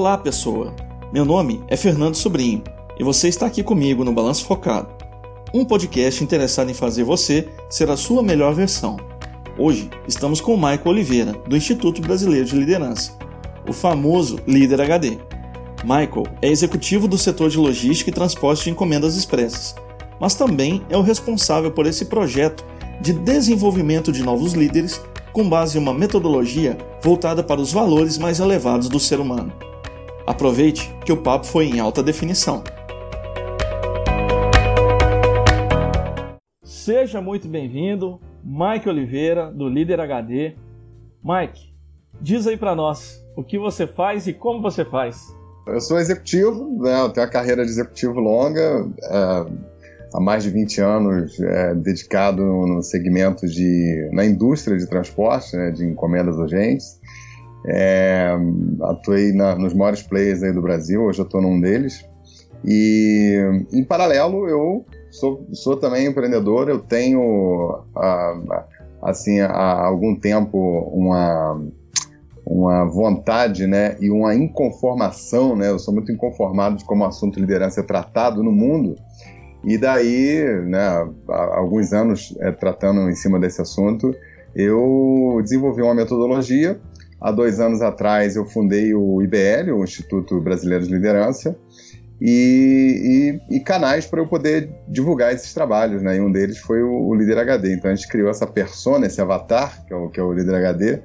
Olá, pessoa. Meu nome é Fernando Sobrinho e você está aqui comigo no Balanço Focado, um podcast interessado em fazer você ser a sua melhor versão. Hoje estamos com o Michael Oliveira, do Instituto Brasileiro de Liderança, o famoso Líder HD. Michael é executivo do setor de logística e transporte de encomendas expressas, mas também é o responsável por esse projeto de desenvolvimento de novos líderes com base em uma metodologia voltada para os valores mais elevados do ser humano. Aproveite que o papo foi em alta definição. Seja muito bem-vindo, Mike Oliveira, do Líder HD. Mike, diz aí para nós o que você faz e como você faz. Eu sou executivo, né? eu tenho uma carreira de executivo longa, é, há mais de 20 anos é, dedicado no segmento de. na indústria de transporte, né? de encomendas urgentes. É, atuei na, nos maiores players aí do Brasil, hoje eu estou num deles. E em paralelo eu sou, sou também empreendedor, eu tenho assim há algum tempo uma uma vontade, né, e uma inconformação, né, eu sou muito inconformado de como o assunto liderança é tratado no mundo, e daí, né, há alguns anos é, tratando em cima desse assunto, eu desenvolvi uma metodologia Há dois anos atrás eu fundei o IBL, o Instituto Brasileiro de Liderança, e, e, e canais para eu poder divulgar esses trabalhos, né? E um deles foi o, o, Líder HD. Então a gente criou essa persona, esse avatar, que é o, que é o Líder HD,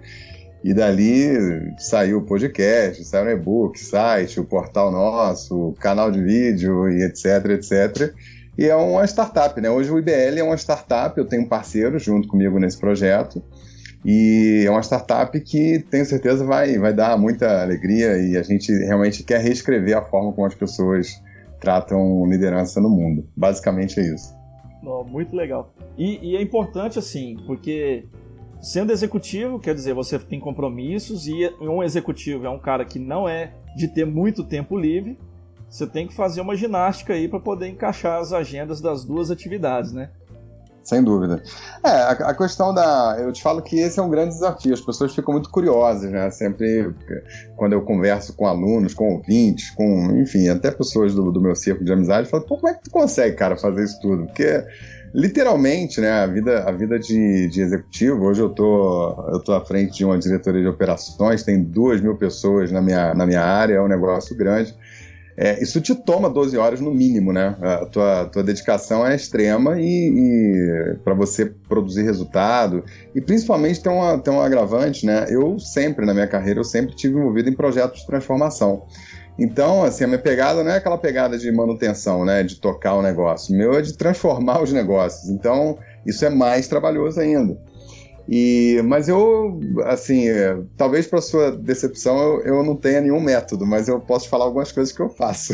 e dali saiu o podcast, saiu o e-book, site, o portal nosso, o canal de vídeo e etc, etc. E é uma startup, né? Hoje o IBL é uma startup, eu tenho um parceiro junto comigo nesse projeto. E é uma startup que tenho certeza vai, vai dar muita alegria e a gente realmente quer reescrever a forma como as pessoas tratam liderança no mundo. Basicamente é isso. Oh, muito legal. E, e, é importante assim, porque sendo executivo, quer dizer, você tem compromissos e um executivo é um cara que não é de ter muito tempo livre. Você tem que fazer uma ginástica aí para poder encaixar as agendas das duas atividades, né? Sem dúvida. É, a, a, questão da. Eu te falo que esse é um grande desafio. As pessoas ficam muito curiosas, né? Sempre quando eu converso com alunos, com ouvintes, com, enfim, até pessoas do, do meu círculo de amizade, falam, pô, como é que tu consegue, cara, fazer isso tudo? Porque literalmente, né, a vida, a vida de, de executivo, hoje eu tô, eu tô à frente de uma diretoria de operações, tem duas mil pessoas na minha, na minha área, é um negócio grande. É, isso te toma 12 horas no mínimo, né? A tua, tua dedicação é extrema e, e para você produzir resultado e principalmente tem, uma, tem um agravante, né? Eu sempre, na minha carreira, eu sempre tive envolvido em projetos de transformação. Então, assim, a minha pegada não é aquela pegada de manutenção, né? De tocar o negócio. O meu é de transformar os negócios. Então, isso é mais trabalhoso ainda. E, mas eu, assim, é, talvez para sua decepção eu, eu, não tenha nenhum método, mas eu posso falar algumas coisas que eu faço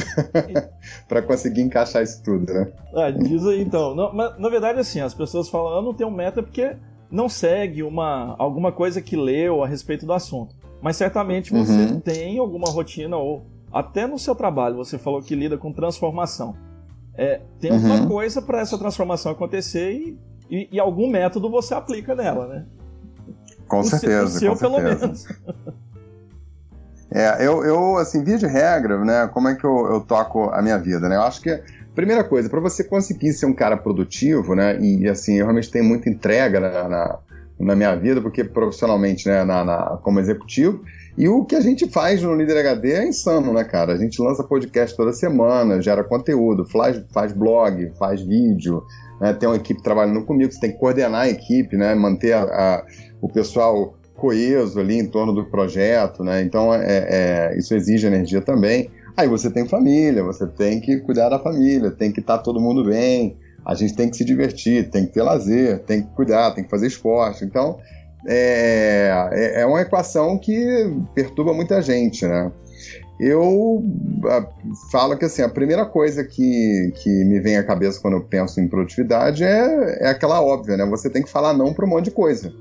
para conseguir encaixar isso tudo, né? Ah, diz aí então. Não, mas, na verdade, assim, as pessoas falam, eu não tenho um método porque não segue uma, alguma coisa que leu a respeito do assunto. Mas certamente você uhum. tem alguma rotina ou até no seu trabalho você falou que lida com transformação. É, tem uhum. uma coisa para essa transformação acontecer e e, e algum método você aplica nela, né? Com o certeza. Seu, o seu com pelo certeza. menos. É, eu, eu, assim, via de regra, né, como é que eu, eu toco a minha vida, né? Eu acho que primeira coisa, para você conseguir ser um cara produtivo, né, e, assim, eu realmente tenho muita entrega na, na, na minha vida, porque profissionalmente, né, na, na, como executivo, e o que a gente faz no Líder HD é insano, né, cara? A gente lança podcast toda semana, gera conteúdo, faz, faz blog, faz vídeo, né, tem uma equipe trabalhando comigo, você tem que coordenar a equipe, né, manter a, a, o pessoal coeso ali em torno do projeto, né, então é, é, isso exige energia também. Aí você tem família, você tem que cuidar da família, tem que estar tá todo mundo bem, a gente tem que se divertir, tem que ter lazer, tem que cuidar, tem que fazer esporte. Então, é, é, é uma equação que perturba muita gente, né? Eu a, falo que assim, a primeira coisa que, que me vem à cabeça quando eu penso em produtividade é, é aquela óbvia, né? Você tem que falar não para um monte de coisa.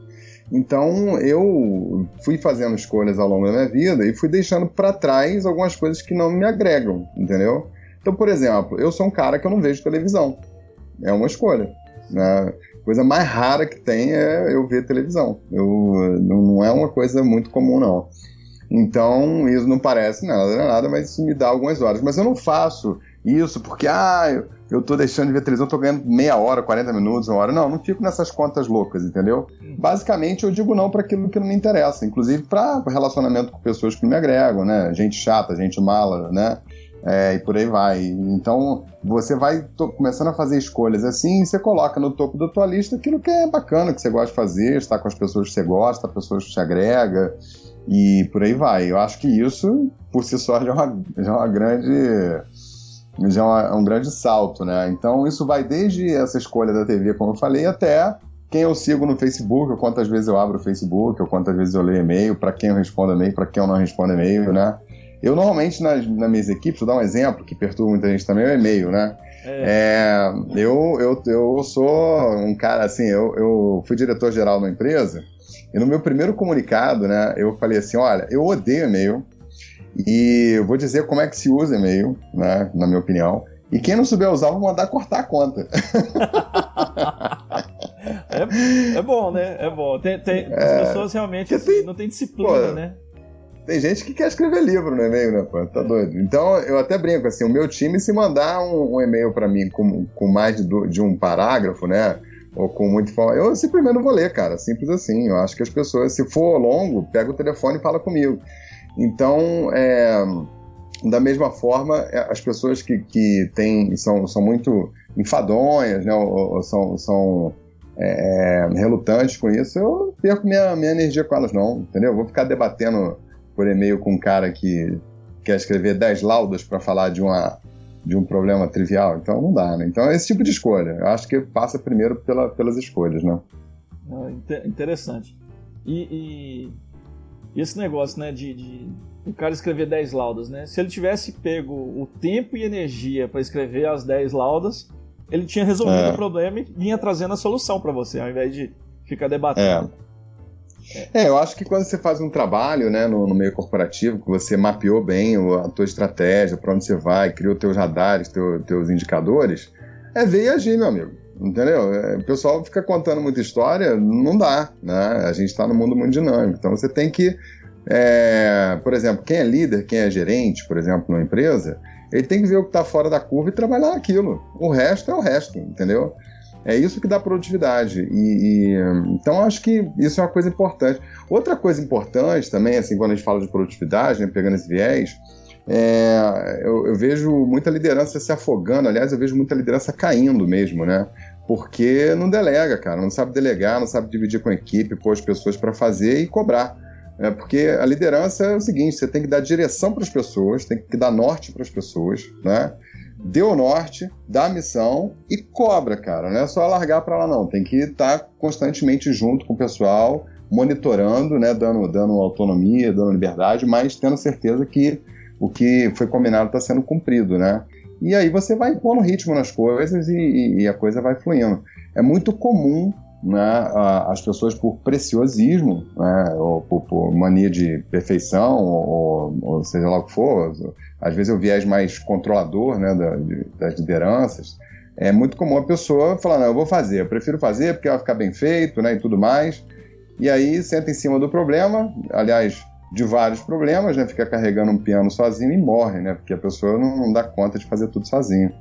Então eu fui fazendo escolhas ao longo da minha vida e fui deixando para trás algumas coisas que não me agregam, entendeu? Então, por exemplo, eu sou um cara que eu não vejo televisão. É uma escolha. Né? coisa mais rara que tem é eu ver televisão. Eu, não é uma coisa muito comum, não. Então, isso não parece nada, nada, mas isso me dá algumas horas. Mas eu não faço isso porque, ah, eu, tô deixando de ver televisão, tô ganhando meia hora, 40 minutos, uma hora. Não, não fico nessas contas loucas, entendeu? Basicamente, eu digo não para aquilo que não me interessa, inclusive para relacionamento com pessoas que me agregam, né? Gente chata, gente mala, né? É, e por aí vai. Então, você vai começando a fazer escolhas assim, e você coloca no topo da tua lista aquilo que é bacana, que você gosta de fazer, estar com as pessoas que você gosta, pessoas que te agrega, e por aí vai. Eu acho que isso, por si só, já é uma, já é uma grande já é, uma, é um grande salto, né? Então isso vai desde essa escolha da TV, como eu falei, até quem eu sigo no Facebook, ou quantas vezes eu abro o Facebook, ou quantas vezes eu leio e-mail, para quem eu respondo e-mail, para quem eu não respondo e-mail, né? Eu normalmente nas, nas minhas equipes, vou dar um exemplo que perturba muita gente também, é o e-mail, né? É. É, eu, eu, eu sou um cara assim, eu, eu fui diretor-geral numa empresa, e no meu primeiro comunicado, né, eu falei assim: olha, eu odeio e-mail, e eu vou dizer como é que se usa e-mail, né, na minha opinião. E quem não souber usar, vou mandar cortar a conta. é, é, bom, né? É bom. Tem, tem é, as pessoas realmente assim, tem, não têm disciplina, pô, né? Tem gente que quer escrever livro no e-mail, né, pô? Tá doido. Então, eu até brinco, assim, o meu time, se mandar um, um e-mail para mim com, com mais de, de, um parágrafo, né? Ou com muito eu simplesmente não vou ler, cara. Simples assim. Eu acho que as pessoas, se for longo, pega o telefone e fala comigo. Então, é, da mesma forma, é, as pessoas que, que têm, são, são muito enfadonhas, né, ou, ou são, são é, relutantes com isso, eu perco minha, minha energia com elas, não, entendeu? vou ficar debatendo por e-mail com um cara que quer escrever 10 laudas para falar de, uma, de um problema trivial, então não dá, né? Então é esse tipo de escolha. Eu acho que passa primeiro pela, pelas escolhas, né? Interessante. E, e e esse negócio, né, de, de o cara escrever 10 laudas, né? Se ele tivesse pego o tempo e energia para escrever as 10 laudas, ele tinha resolvido é. o problema e vinha trazendo a solução para você, ao invés de ficar debatendo. É. é. eu acho que quando você faz um trabalho né, no, no meio corporativo, que você mapeou bem a tua estratégia, para onde você vai, criou teus radares, teu, teus indicadores, é ver e agir, meu amigo. Entendeu? É, o pessoal fica contando muita história, não dá, né? A gente está no mundo muito dinâmico. Então você tem que, é, por exemplo, quem é líder, quem é gerente, por exemplo, numa empresa, ele tem que ver o que está fora da curva e trabalhar aquilo. O resto é o resto, entendeu? É isso que dá produtividade. E, e, então acho que isso é uma coisa importante. Outra coisa importante também, assim, quando a gente fala de produtividade, né, pegando esse viés, é, eu, eu, vejo muita liderança se afogando, aliás, eu vejo muita liderança caindo mesmo, né? Porque não delega, cara, não sabe delegar, não sabe dividir com a equipe, pôr as pessoas para fazer e cobrar. É, porque a liderança é o seguinte: você tem que dar direção para as pessoas, tem que dar norte para as pessoas, né? Dê o norte, dá a missão e cobra, cara. Não é só largar para lá, não. Tem que estar tá constantemente junto com o pessoal, monitorando, né? Dando, dando autonomia, dando liberdade, mas tendo certeza que o que foi combinado está sendo cumprido, né? E aí você vai pondo ritmo nas coisas e, e a coisa vai fluindo. É muito comum né, as pessoas por preciosismo, né, ou por, por, mania de perfeição, ou, ou, seja lá o que for, às vezes eu viés mais controlador né, da, de, das lideranças, é muito comum a pessoa falar, não, eu vou fazer, eu prefiro fazer porque vai ficar bem feito né, e tudo mais, e aí senta em cima do problema, aliás, de vários problemas, né? Fica carregando um piano sozinho e morre, né? Porque a pessoa não, não dá conta de fazer tudo sozinho.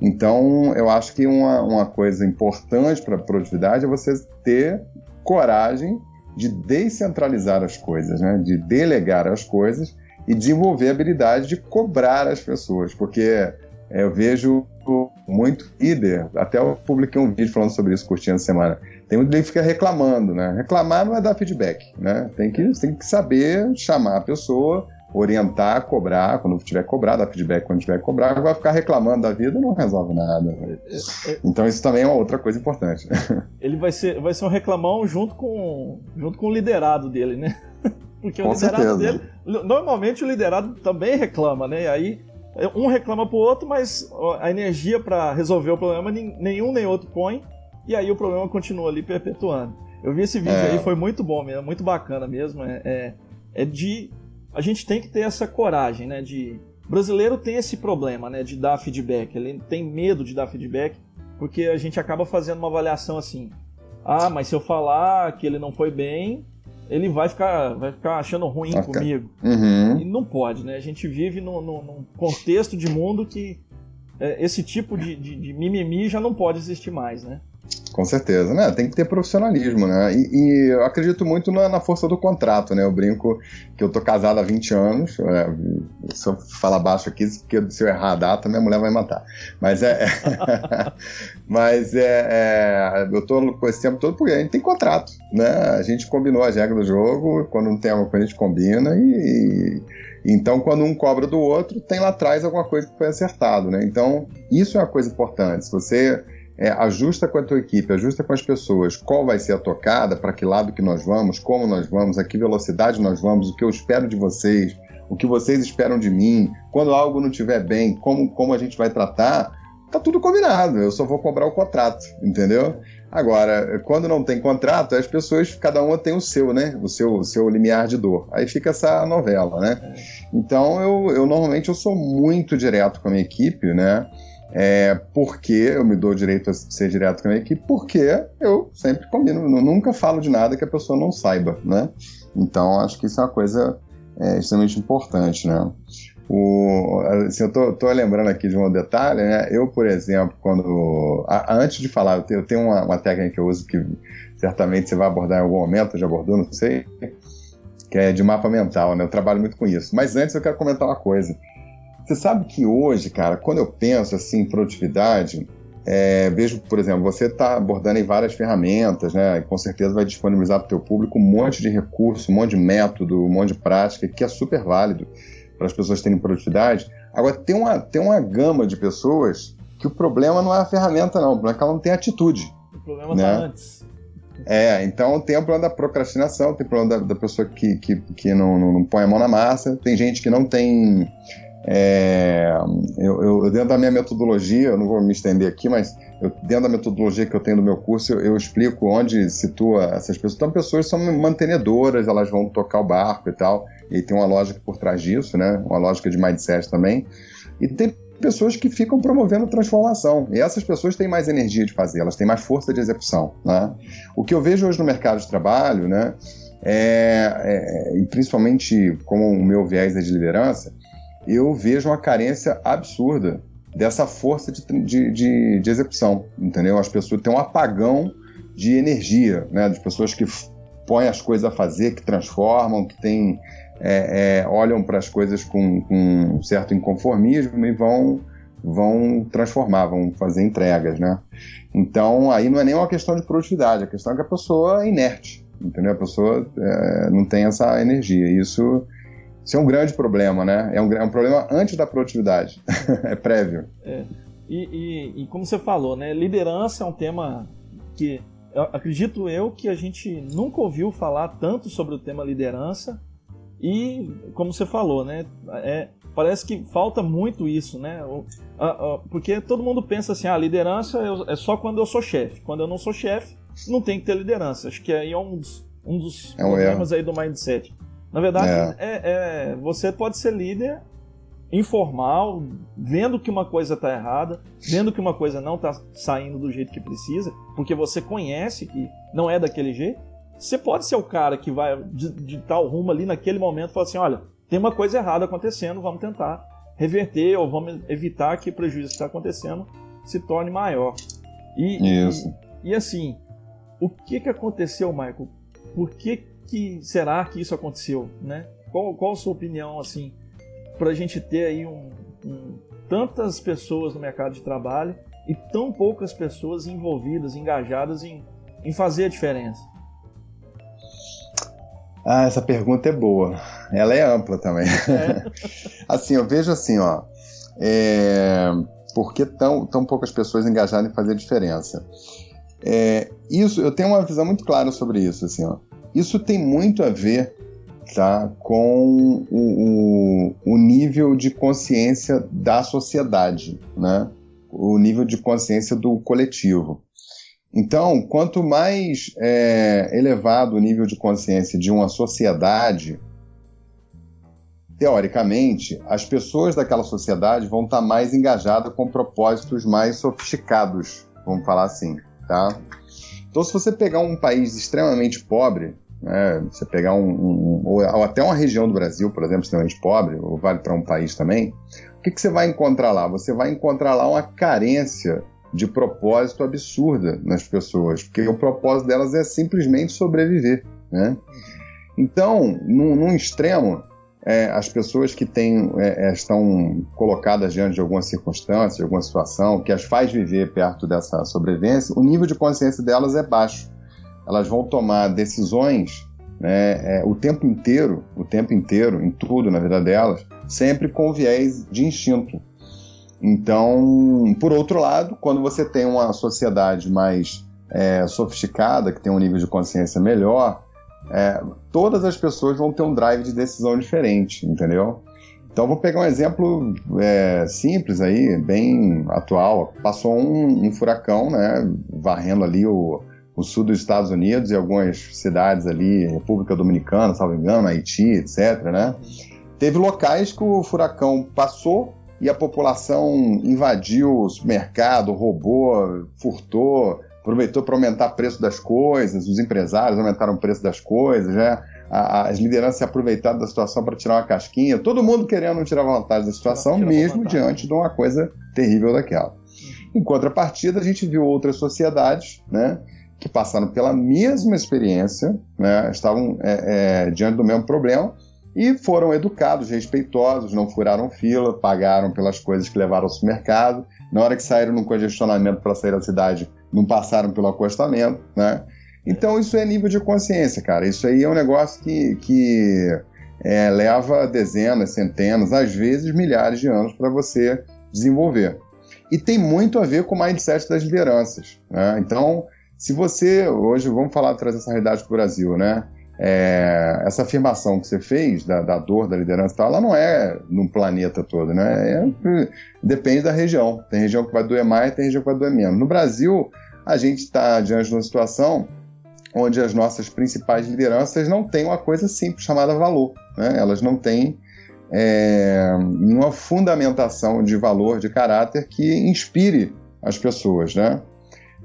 Então, eu acho que uma, uma coisa importante para a produtividade é você ter coragem de descentralizar as coisas, né? De delegar as coisas e desenvolver a habilidade de cobrar as pessoas, porque eu vejo muito líder, até eu publiquei um vídeo falando sobre isso curtindo a semana tem muito que fica reclamando, né? Reclamar não é dar feedback, né? Tem que, tem que saber chamar a pessoa, orientar, cobrar, quando tiver cobrar, dar feedback quando tiver cobrar, vai ficar reclamando da vida não resolve nada. Então isso também é uma outra coisa importante. Ele vai ser, vai ser um reclamão junto com, junto com o liderado dele, né? Porque com o liderado certeza. dele, normalmente o liderado também reclama, né? E aí um reclama pro outro, mas a energia para resolver o problema nenhum nem outro põe e aí o problema continua ali perpetuando. Eu vi esse vídeo é. aí, foi muito bom mesmo, muito bacana mesmo. É, é, é, de. A gente tem que ter essa coragem, né? De. O brasileiro tem esse problema, né? De dar feedback. Ele tem medo de dar feedback, porque a gente acaba fazendo uma avaliação assim. Ah, mas se eu falar que ele não foi bem, ele vai ficar, vai ficar achando ruim okay. comigo. Uhum. E não pode, né? A gente vive num, num contexto de mundo que é, esse tipo de, de, de, mimimi já não pode existir mais, né? Com certeza, né? Tem que ter profissionalismo, né? E, e eu acredito muito na, na, força do contrato, né? Eu brinco que eu tô casado há 20 anos. É, se eu falar baixo aqui, porque se eu errar a data, minha mulher vai matar. Mas é. mas é, é, Eu tô com esse tempo todo porque a gente tem contrato, né? A gente combinou as regras do jogo, quando não tem alguma coisa a gente combina e, e então, quando um cobra do outro, tem lá atrás alguma coisa que foi acertado, né? Então, isso é uma coisa importante. Se você é, ajusta com a tua equipe, ajusta com as pessoas qual vai ser a tocada, para que lado que nós vamos, como nós vamos, a que velocidade nós vamos, o que eu espero de vocês, o que vocês esperam de mim, quando algo não estiver bem, como, como a gente vai tratar, tá tudo combinado, eu só vou cobrar o contrato, entendeu? Agora, quando não tem contrato, as pessoas, cada uma tem o seu, né? O seu, o seu limiar de dor. Aí fica essa novela, né? Então, eu, eu normalmente eu sou muito direto com a minha equipe, né? É, porque eu me dou o direito a ser direto com a minha equipe, porque eu sempre combino, eu nunca falo de nada que a pessoa não saiba, né? Então acho que isso é uma coisa é, extremamente importante, né? O, assim, eu tô, tô, lembrando aqui de um detalhe, né? Eu, por exemplo, quando. A, antes de falar, eu tenho, eu tenho uma, uma, técnica que eu uso que certamente você vai abordar em algum momento, já abordou, não sei, que é de mapa mental, né? Eu trabalho muito com isso. Mas antes eu quero comentar uma coisa. Você sabe que hoje, cara, quando eu penso assim em produtividade, é, vejo, por exemplo, você está abordando em várias ferramentas, né? E com certeza vai disponibilizar para o teu público um monte de recurso, um monte de método, um monte de prática, que é super válido para as pessoas terem produtividade. Agora, tem uma, tem uma gama de pessoas que o problema não é a ferramenta, não. O problema é que ela não tem atitude. O problema está né? antes. É, então tem o problema da procrastinação, tem o problema da, da pessoa que, que, que não, não, não põe a mão na massa, tem gente que não tem é, eu, eu, dentro da minha metodologia, eu não vou me estender aqui, mas eu, dentro da metodologia que eu tenho no meu curso, eu, eu, explico onde situa essas pessoas. Então, pessoas são mantenedoras, elas vão tocar o barco e tal, e tem uma lógica por trás disso, né? Uma lógica de mindset também. E tem pessoas que ficam promovendo transformação. E essas pessoas têm mais energia de fazer, elas têm mais força de execução. Né? O que eu vejo hoje no mercado de trabalho, né? É, é, e principalmente como o meu viés é de liderança, eu vejo uma carência absurda dessa força de, de, de, de execução, entendeu? As pessoas têm um apagão de energia, né? De pessoas que põem as coisas a fazer, que transformam, que têm, é, é, olham para as coisas com, com, um certo inconformismo e vão, vão transformar, vão fazer entregas, né? Então, aí não é nem uma questão de produtividade, a questão é que a pessoa é inerte, entendeu? A pessoa é, não tem essa energia. Isso isso é um grande problema, né? É um, é um problema antes da produtividade, é prévio. É. E, e, e, como você falou, né? Liderança é um tema que eu, acredito eu que a gente nunca ouviu falar tanto sobre o tema liderança e como você falou, né? É, parece que falta muito isso, né? Porque todo mundo pensa assim, ah, liderança é só quando eu sou chefe. Quando eu não sou chefe, não tem que ter liderança. Acho que aí é um dos, um dos é um problemas erro. aí do mindset. Na verdade, é. É, é, você pode ser líder informal, vendo que uma coisa está errada, vendo que uma coisa não está saindo do jeito que precisa, porque você conhece que não é daquele jeito. Você pode ser o cara que vai de, tal rumo ali naquele momento e falar assim: olha, tem uma coisa errada acontecendo, vamos tentar reverter ou vamos evitar que o prejuízo que está acontecendo se torne maior. E, Isso. E, e assim, o que, que aconteceu, Michael? Por que que será que isso aconteceu, né? Qual, qual a sua opinião, assim, para a gente ter aí um, um, tantas pessoas no mercado de trabalho e tão poucas pessoas envolvidas, engajadas em, em fazer a diferença? Ah, essa pergunta é boa. Ela é ampla também. É. assim, eu vejo assim, ó. É... Por que tão, tão poucas pessoas engajadas em fazer a diferença? É, isso, eu tenho uma visão muito clara sobre isso, assim, ó. Isso tem muito a ver tá, com o, o, o nível de consciência da sociedade, né? o nível de consciência do coletivo. Então, quanto mais é, elevado o nível de consciência de uma sociedade, teoricamente, as pessoas daquela sociedade vão estar mais engajadas com propósitos mais sofisticados, vamos falar assim, tá? Então, se você pegar um país extremamente pobre, né? Você pegar um, um ou, até uma região do Brasil, por exemplo, extremamente pobre, ou vale para um país também, o que, que você vai encontrar lá? Você vai encontrar lá uma carência de propósito absurda nas pessoas, porque o propósito delas é simplesmente sobreviver, né? Então, num, num extremo, é, as pessoas que têm, é, é, estão colocadas diante de alguma circunstância, de alguma situação que as faz viver perto dessa sobrevivência, o nível de consciência delas é baixo. Elas vão tomar decisões né, é, o tempo inteiro, o tempo inteiro, em tudo na vida delas, sempre com viés de instinto. Então, por outro lado, quando você tem uma sociedade mais é, sofisticada, que tem um nível de consciência melhor, é, todas as pessoas vão ter um drive de decisão diferente, entendeu? Então, vou pegar um exemplo é, simples aí, bem atual. Passou um, um, furacão, né, varrendo ali o, o sul dos Estados Unidos e algumas cidades ali, República Dominicana, salvo engano, Haiti, etc, né? Teve locais que o furacão passou e a população invadiu o mercado, roubou, furtou, aproveitou para aumentar o preço das coisas, os empresários aumentaram o preço das coisas, né? as lideranças se aproveitaram da situação para tirar uma casquinha, todo mundo querendo tirar vantagem da situação, mesmo diante de uma coisa terrível daquela. Em contrapartida, a gente viu outras sociedades, né, que passaram pela mesma experiência, né, estavam é, é, diante do mesmo problema, e foram educados, respeitosos, não furaram fila, pagaram pelas coisas que levaram ao supermercado. Na hora que saíram no congestionamento para sair da cidade, não passaram pelo acostamento, né? Então isso é nível de consciência, cara. Isso aí é um negócio que, que é, leva dezenas, centenas, às vezes milhares de anos para você desenvolver. E tem muito a ver com o mindset das lideranças. Né? Então, se você, hoje, vamos falar, trazer essa realidade para o Brasil, né? É, essa afirmação que você fez da, da, dor da liderança tal, ela não é no planeta todo, né? É, depende da região. Tem região que vai doer mais, tem região que vai doer menos. No Brasil, a gente está diante de uma situação onde as nossas principais lideranças não têm uma coisa simples chamada valor. Né? Elas não têm é, uma fundamentação de valor, de caráter que inspire as pessoas, né?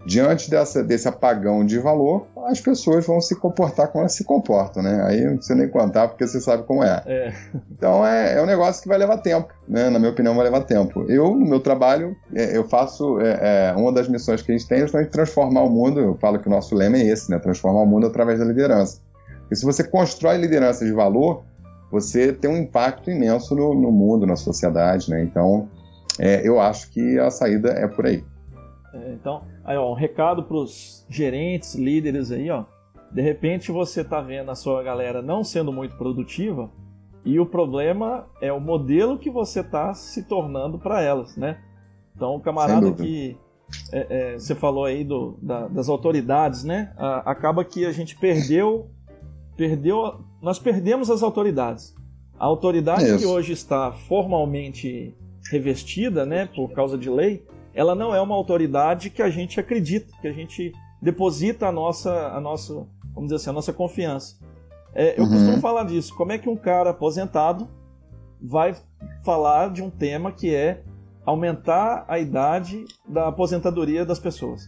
Diante dessa, desse apagão de valor, as pessoas vão se comportar como elas se comportam, né? Aí não precisa nem contar, porque você sabe como é. é. Então é, é, um negócio que vai levar tempo, né? Na minha opinião, vai levar tempo. Eu, no meu trabalho, é, eu faço. É, é, uma das missões que a gente tem é justamente transformar o mundo. Eu falo que o nosso lema é esse, né? Transformar o mundo através da liderança. E se você constrói liderança de valor, você tem um impacto imenso no, no mundo, na sociedade, né? Então, é, eu acho que a saída é por aí. Então, Aí, ó, um recado para os gerentes, líderes aí, ó. De repente você tá vendo a sua galera não sendo muito produtiva e o problema é o modelo que você tá se tornando para elas, né? Então, o camarada que é, é, você falou aí do, da, das autoridades, né? A, acaba que a gente perdeu, perdeu, nós perdemos as autoridades. A autoridade Isso. que hoje está formalmente revestida, né, por causa de lei, ela não é uma autoridade que a gente acredita, que a gente deposita a nossa, a nossa vamos dizer assim, a nossa confiança. É, eu uhum. costumo falar disso. Como é que um cara aposentado vai falar de um tema que é aumentar a idade da aposentadoria das pessoas?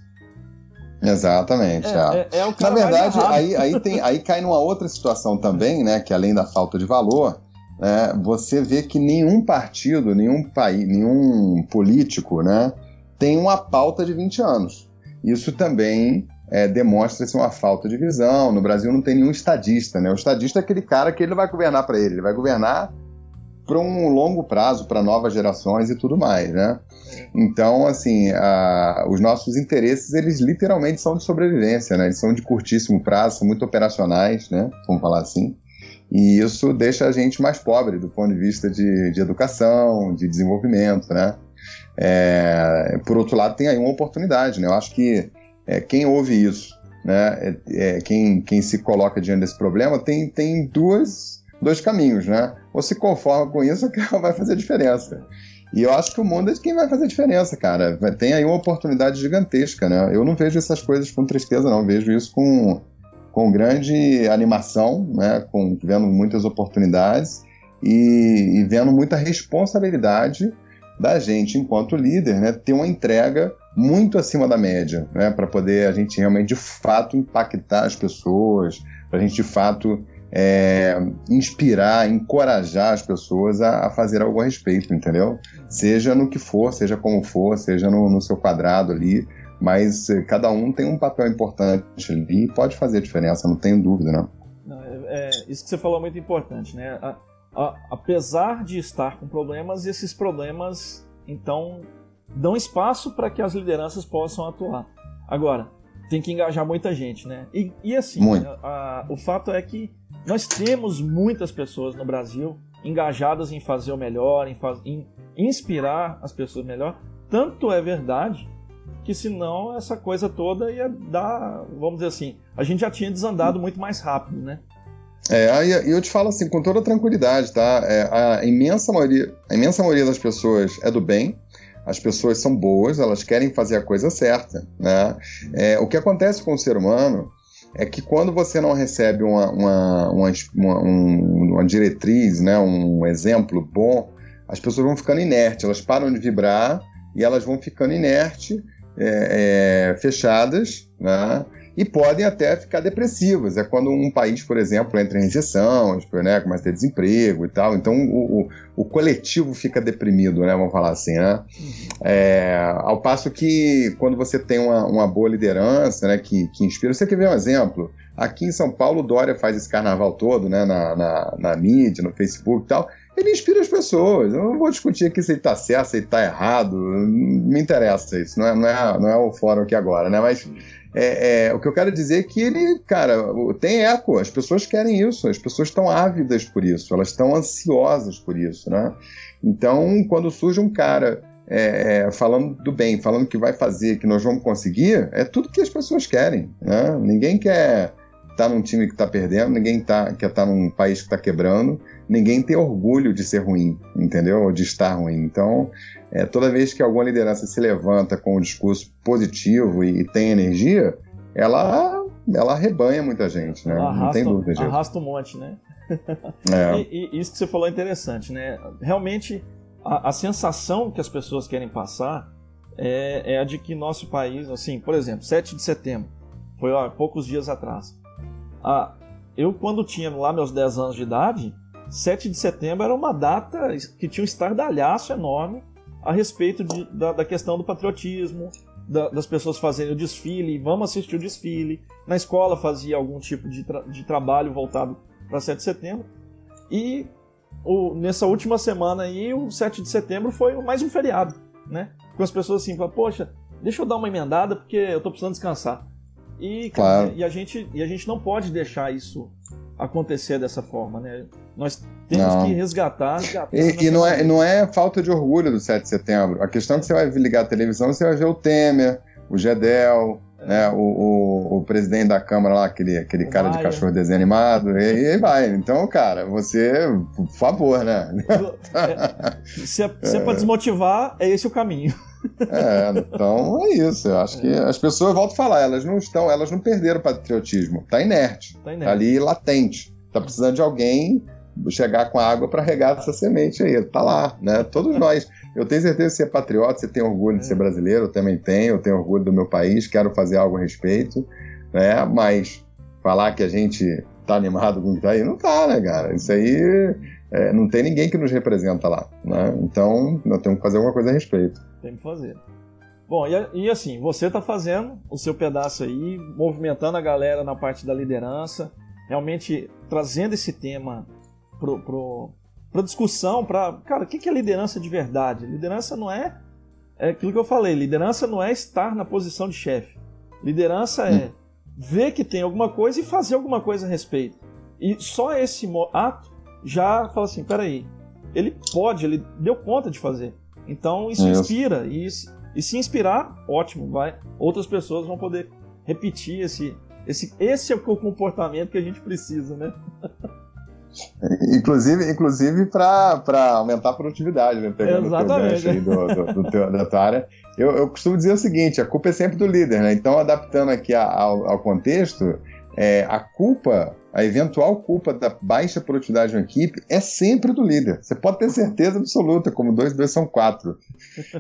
Exatamente. É, é. É, Na verdade, aí, aí, tem, aí cai numa outra situação também, né? Que além da falta de valor, né, você vê que nenhum partido, nenhum país, nenhum político, né? Tem uma pauta de 20 anos. Isso também é, demonstra uma falta de visão. No Brasil não tem nenhum estadista, né? O estadista é aquele cara que ele vai governar para ele, ele vai governar para um longo prazo, para novas gerações e tudo mais, né? Então, assim, a, os nossos interesses, eles literalmente são de sobrevivência, né? Eles são de curtíssimo prazo, são muito operacionais, né? Vamos falar assim. E isso deixa a gente mais pobre do ponto de vista de, de educação, de desenvolvimento, né? É, por outro lado, tem aí uma oportunidade, né? Eu acho que é, quem ouve isso, né? É, é quem, quem se coloca diante desse problema, tem, tem duas, dois caminhos, né? Ou se conforma com isso, que vai fazer diferença. E eu acho que o mundo é de quem vai fazer diferença, cara. Tem aí uma oportunidade gigantesca, né? Eu não vejo essas coisas com tristeza, não. Eu vejo isso com, com grande animação, né? Com, vendo muitas oportunidades e, e vendo muita responsabilidade da gente, enquanto líder, né, ter uma entrega muito acima da média, né? Para poder a gente realmente de fato impactar as pessoas, para a gente de fato é, inspirar, encorajar as pessoas a, a, fazer algo a respeito, entendeu? Seja no que for, seja como for, seja no, no seu quadrado ali, mas eh, cada um tem um papel importante ali e pode fazer diferença, não tenho dúvida, né? Não, é, é, isso que você falou é muito importante, né? A, a, apesar de estar com problemas, esses problemas, então, dão espaço para que as lideranças possam atuar. Agora, tem que engajar muita gente, né? E, e assim, a, o fato é que nós temos muitas pessoas no Brasil engajadas em fazer o melhor, em, faz, em inspirar as pessoas melhor. Tanto é verdade que senão essa coisa toda ia dar, vamos dizer assim, a gente já tinha desandado muito mais rápido, né? É, aí eu te falo assim, com toda tranquilidade, tá? É, a, imensa maioria, a imensa maioria das pessoas é do bem, as pessoas são boas, elas querem fazer a coisa certa, né? É, o que acontece com o ser humano é que quando você não recebe uma, uma, uma, uma, uma diretriz, né, um exemplo bom, as pessoas vão ficando inertes, elas param de vibrar e elas vão ficando inertes, é, é, fechadas, né? E podem até ficar depressivas. É quando um país, por exemplo, entra em recessão, né, começa a ter desemprego e tal. Então o, o, o coletivo fica deprimido, né, vamos falar assim. Né? Uhum. É, ao passo que quando você tem uma, uma boa liderança né, que, que inspira. Você quer ver um exemplo? Aqui em São Paulo, Dória faz esse carnaval todo né, na, na, na mídia, no Facebook e tal ele inspira as pessoas. Eu não vou discutir aqui se ele está certo, se ele está errado. Não me interessa isso. Não é, não é, não é o fórum aqui agora, né? Mas é, é, o que eu quero dizer é que ele, cara, tem eco, as pessoas querem isso, as pessoas estão ávidas por isso, elas estão ansiosas por isso, né? Então, quando surge um cara é, é falando do bem, falando que vai fazer, que nós vamos conseguir, é tudo que as pessoas querem, né? Ninguém quer estar tá num time que está perdendo, ninguém tá, quer estar tá num país que está quebrando, ninguém tem orgulho de ser ruim, entendeu? Ou de estar ruim. Então, é, toda vez que alguma liderança se levanta com um discurso positivo e, e tem energia, ela ela arrebanha muita gente, né? Arrasta, Não tem dúvida disso. Arrasta um monte, né? É. E, e, isso que você falou é interessante, né? Realmente, a, a sensação que as pessoas querem passar é, é, a de que nosso país, assim, por exemplo, 7 de setembro, foi há poucos dias atrás. Ah, eu, quando tinha lá meus 10 anos de idade, 7 de setembro era uma data que tinha um estardalhaço enorme a respeito de, da, da, questão do patriotismo, da, das pessoas fazendo o desfile, vamos assistir o desfile. Na escola fazia algum tipo de, tra de trabalho voltado para 7 de setembro. E o, nessa última semana aí, o 7 de setembro foi mais um feriado, né? Com as pessoas assim, poxa, deixa eu dar uma emendada porque eu tô precisando descansar. E, claro. e, a gente, e a gente não pode deixar isso acontecer dessa forma, né? Nós temos não. que resgatar. E, e não, é, não é falta de orgulho do 7 de setembro. A questão é que você vai ligar a televisão você vai ver o Temer, o Gedel, é. né, o, o, o, presidente da Câmara lá, aquele, aquele cara Maia. de cachorro desenho animado, e, e vai. Então, cara, você, por favor, né? É, se, é, se é pra desmotivar, é esse o caminho. É, então é isso. Eu acho que é. as pessoas, volto a falar, elas não estão, elas não perderam o patriotismo. Tá inerte. Tá, inerte. tá ali latente. Tá precisando de alguém chegar com a água para regar essa semente aí. Tá lá, né? Todos nós. Eu tenho certeza que você é patriota, você tem orgulho de ser é. brasileiro, eu também tenho, eu tenho orgulho do meu país, quero fazer algo a respeito, né? Mas falar que a gente tá animado com isso aí, não tá, né, cara? Isso aí é, não tem ninguém que nos representa lá, né? Então, nós temos que fazer alguma coisa a respeito. Tem que fazer. Bom, e, e assim, você está fazendo o seu pedaço aí, movimentando a galera na parte da liderança, realmente trazendo esse tema pro, pro, pra discussão, para Cara, o que é liderança de verdade? Liderança não é, é aquilo que eu falei, liderança não é estar na posição de chefe. Liderança é hum. ver que tem alguma coisa e fazer alguma coisa a respeito. E só esse ato já fala assim, peraí, ele pode, ele deu conta de fazer. Então isso, isso. inspira e, e se inspirar, ótimo, vai. Outras pessoas vão poder repetir esse, esse, esse é o comportamento que a gente precisa, né? Inclusive, inclusive para aumentar a produtividade, né? Pegando Exatamente. o teu do, do, do teu, da tua área. Eu, eu, costumo dizer o seguinte: a culpa é sempre do líder, né? Então, adaptando aqui ao, ao contexto, é, a culpa a eventual culpa da baixa produtividade de uma equipe é sempre do líder. Você pode ter certeza absoluta, como dois, dois são quatro.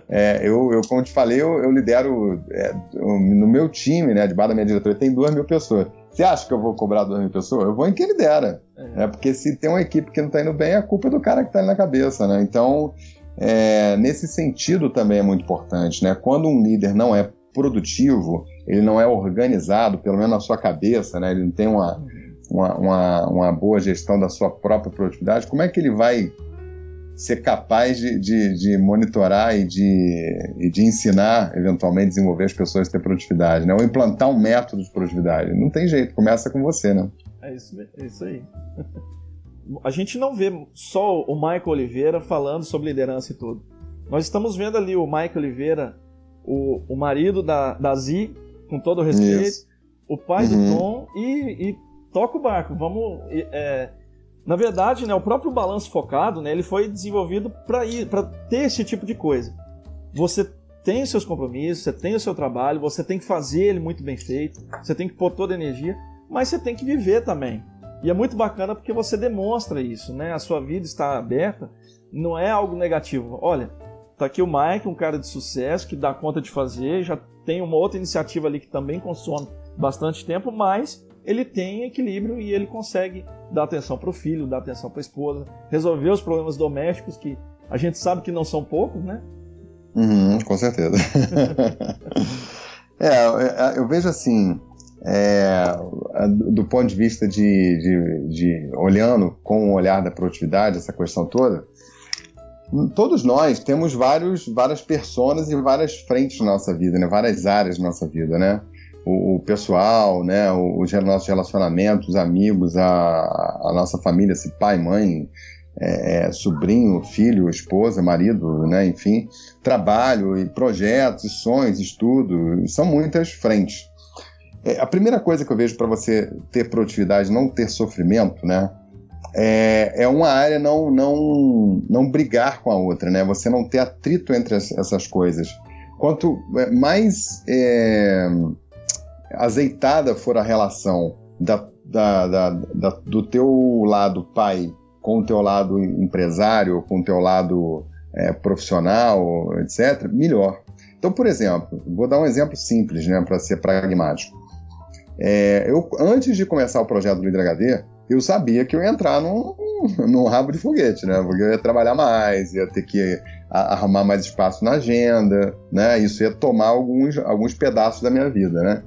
É, eu, eu, como te falei, eu, eu lidero é, no meu time, né, debaixo da minha diretoria, tem duas mil pessoas. Você acha que eu vou cobrar duas mil pessoas? Eu vou em quem lidera. É. Né, porque se tem uma equipe que não está indo bem, a culpa é do cara que está ali na cabeça. Né? Então, é, nesse sentido também é muito importante. Né? Quando um líder não é produtivo, ele não é organizado, pelo menos na sua cabeça, né? ele não tem uma, uma, uma, uma boa gestão da sua própria produtividade, como é que ele vai ser capaz de, de, de, monitorar e de, e de ensinar, eventualmente, desenvolver as pessoas a ter produtividade, né? Ou implantar um método de produtividade. Não tem jeito, começa com você, né? É isso, é isso aí. A gente não vê só o Michael Oliveira falando sobre liderança e tudo. Nós estamos vendo ali o Michael Oliveira, o, o marido da, da Zi, com todo o respeito, isso. o pai uhum. do Tom, e, e, toca o barco. Vamos. É, na verdade, né, o próprio balanço focado, né, ele foi desenvolvido para ter esse tipo de coisa. Você tem os seus compromissos, você tem o seu trabalho, você tem que fazer ele muito bem feito, você tem que pôr toda a energia, mas você tem que viver também. E é muito bacana porque você demonstra isso, né? A sua vida está aberta, não é algo negativo. Olha, tá aqui o Mike, um cara de sucesso que dá conta de fazer, já tem uma outra iniciativa ali que também consome bastante tempo, mas ele tem equilíbrio e ele consegue dar atenção para o filho, dar atenção para a esposa, resolver os problemas domésticos que a gente sabe que não são poucos, né? Uhum, com certeza. É, é, eu vejo assim, é, do ponto de vista de, de, de, olhando com o olhar da produtividade, essa questão toda, todos nós temos vários, várias personas e várias frentes na nossa vida, né? várias áreas na nossa vida, né? o, pessoal, né, os nossos relacionamentos, os amigos, a, a nossa família, se pai, mãe, é, é, sobrinho, filho, esposa, marido, né, enfim, trabalho e projetos, sonhos, estudo, são muitas frentes. É, a primeira coisa que eu vejo para você ter produtividade, não ter sofrimento, né, é, é uma área não, não, não brigar com a outra, né, você não ter atrito entre as, essas coisas. Quanto é, mais é, azeitada for a relação da, da, da, da, do teu lado pai com o teu lado empresário, com o teu lado é, profissional, etc., melhor. Então, por exemplo, vou dar um exemplo simples, né, para ser pragmático. É, eu, antes de começar o projeto do Líder HD, eu sabia que eu ia entrar num, num rabo de foguete, né? Porque eu ia trabalhar mais, ia ter que arrumar mais espaço na agenda, né? Isso ia tomar alguns, alguns pedaços da minha vida, né?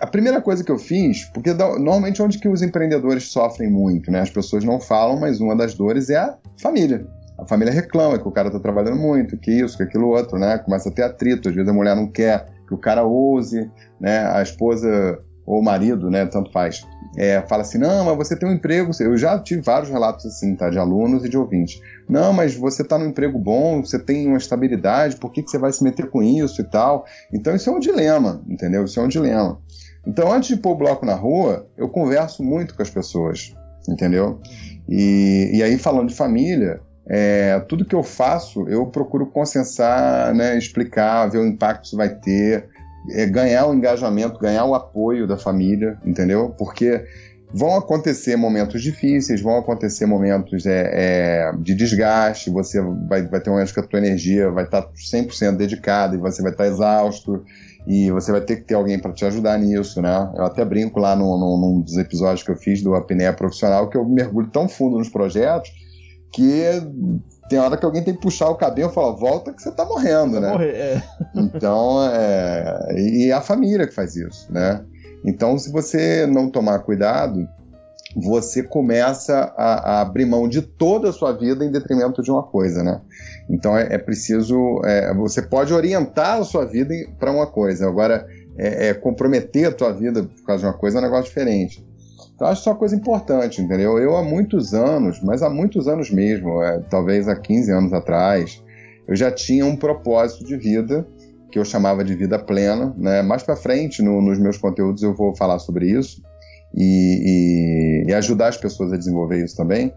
a primeira coisa que eu fiz, porque normalmente é onde que os empreendedores sofrem muito, né? As pessoas não falam, mas uma das dores é a família. A família reclama que o cara está trabalhando muito, que isso, que aquilo outro, né? Começa a ter atrito, às vezes a mulher não quer que o cara ouse, né? A esposa ou marido, né? Tanto faz. É, fala assim, não, mas você tem um emprego. Eu já tive vários relatos assim, tá? De alunos e de ouvintes. Não, mas você está num emprego bom, você tem uma estabilidade, por que, que você vai se meter com isso e tal? Então isso é um dilema, entendeu? Isso é um dilema. Então, antes de pôr o bloco na rua, eu converso muito com as pessoas, entendeu? E, e aí, falando de família, é, tudo que eu faço, eu procuro consensar, né, explicar, ver o impacto que isso vai ter, é, ganhar o engajamento, ganhar o apoio da família, entendeu? Porque vão acontecer momentos difíceis, vão acontecer momentos é, é, de desgaste, você vai, vai ter um momento que a tua energia vai estar 100% dedicada e você vai estar exausto, e você vai ter que ter alguém para te ajudar nisso, né? Eu até brinco lá no, no, num dos episódios que eu fiz do apneia profissional que eu mergulho tão fundo nos projetos que tem hora que alguém tem que puxar o cabelo e falar, volta que você tá morrendo, né? Morrer, é. Então, é... e a família que faz isso, né? Então, se você não tomar cuidado, você começa a, a, abrir mão de toda a sua vida em detrimento de uma coisa, né? Então é, é preciso, é, você pode orientar a sua vida para uma coisa, agora é, é, comprometer a tua vida por causa de uma coisa é um negócio diferente. Então acho isso uma coisa importante, entendeu? Eu há muitos anos, mas há muitos anos mesmo, é, talvez há 15 anos atrás, eu já tinha um propósito de vida que eu chamava de vida plena, né? Mais para frente no, nos meus conteúdos eu vou falar sobre isso e, e, e, ajudar as pessoas a desenvolver isso também.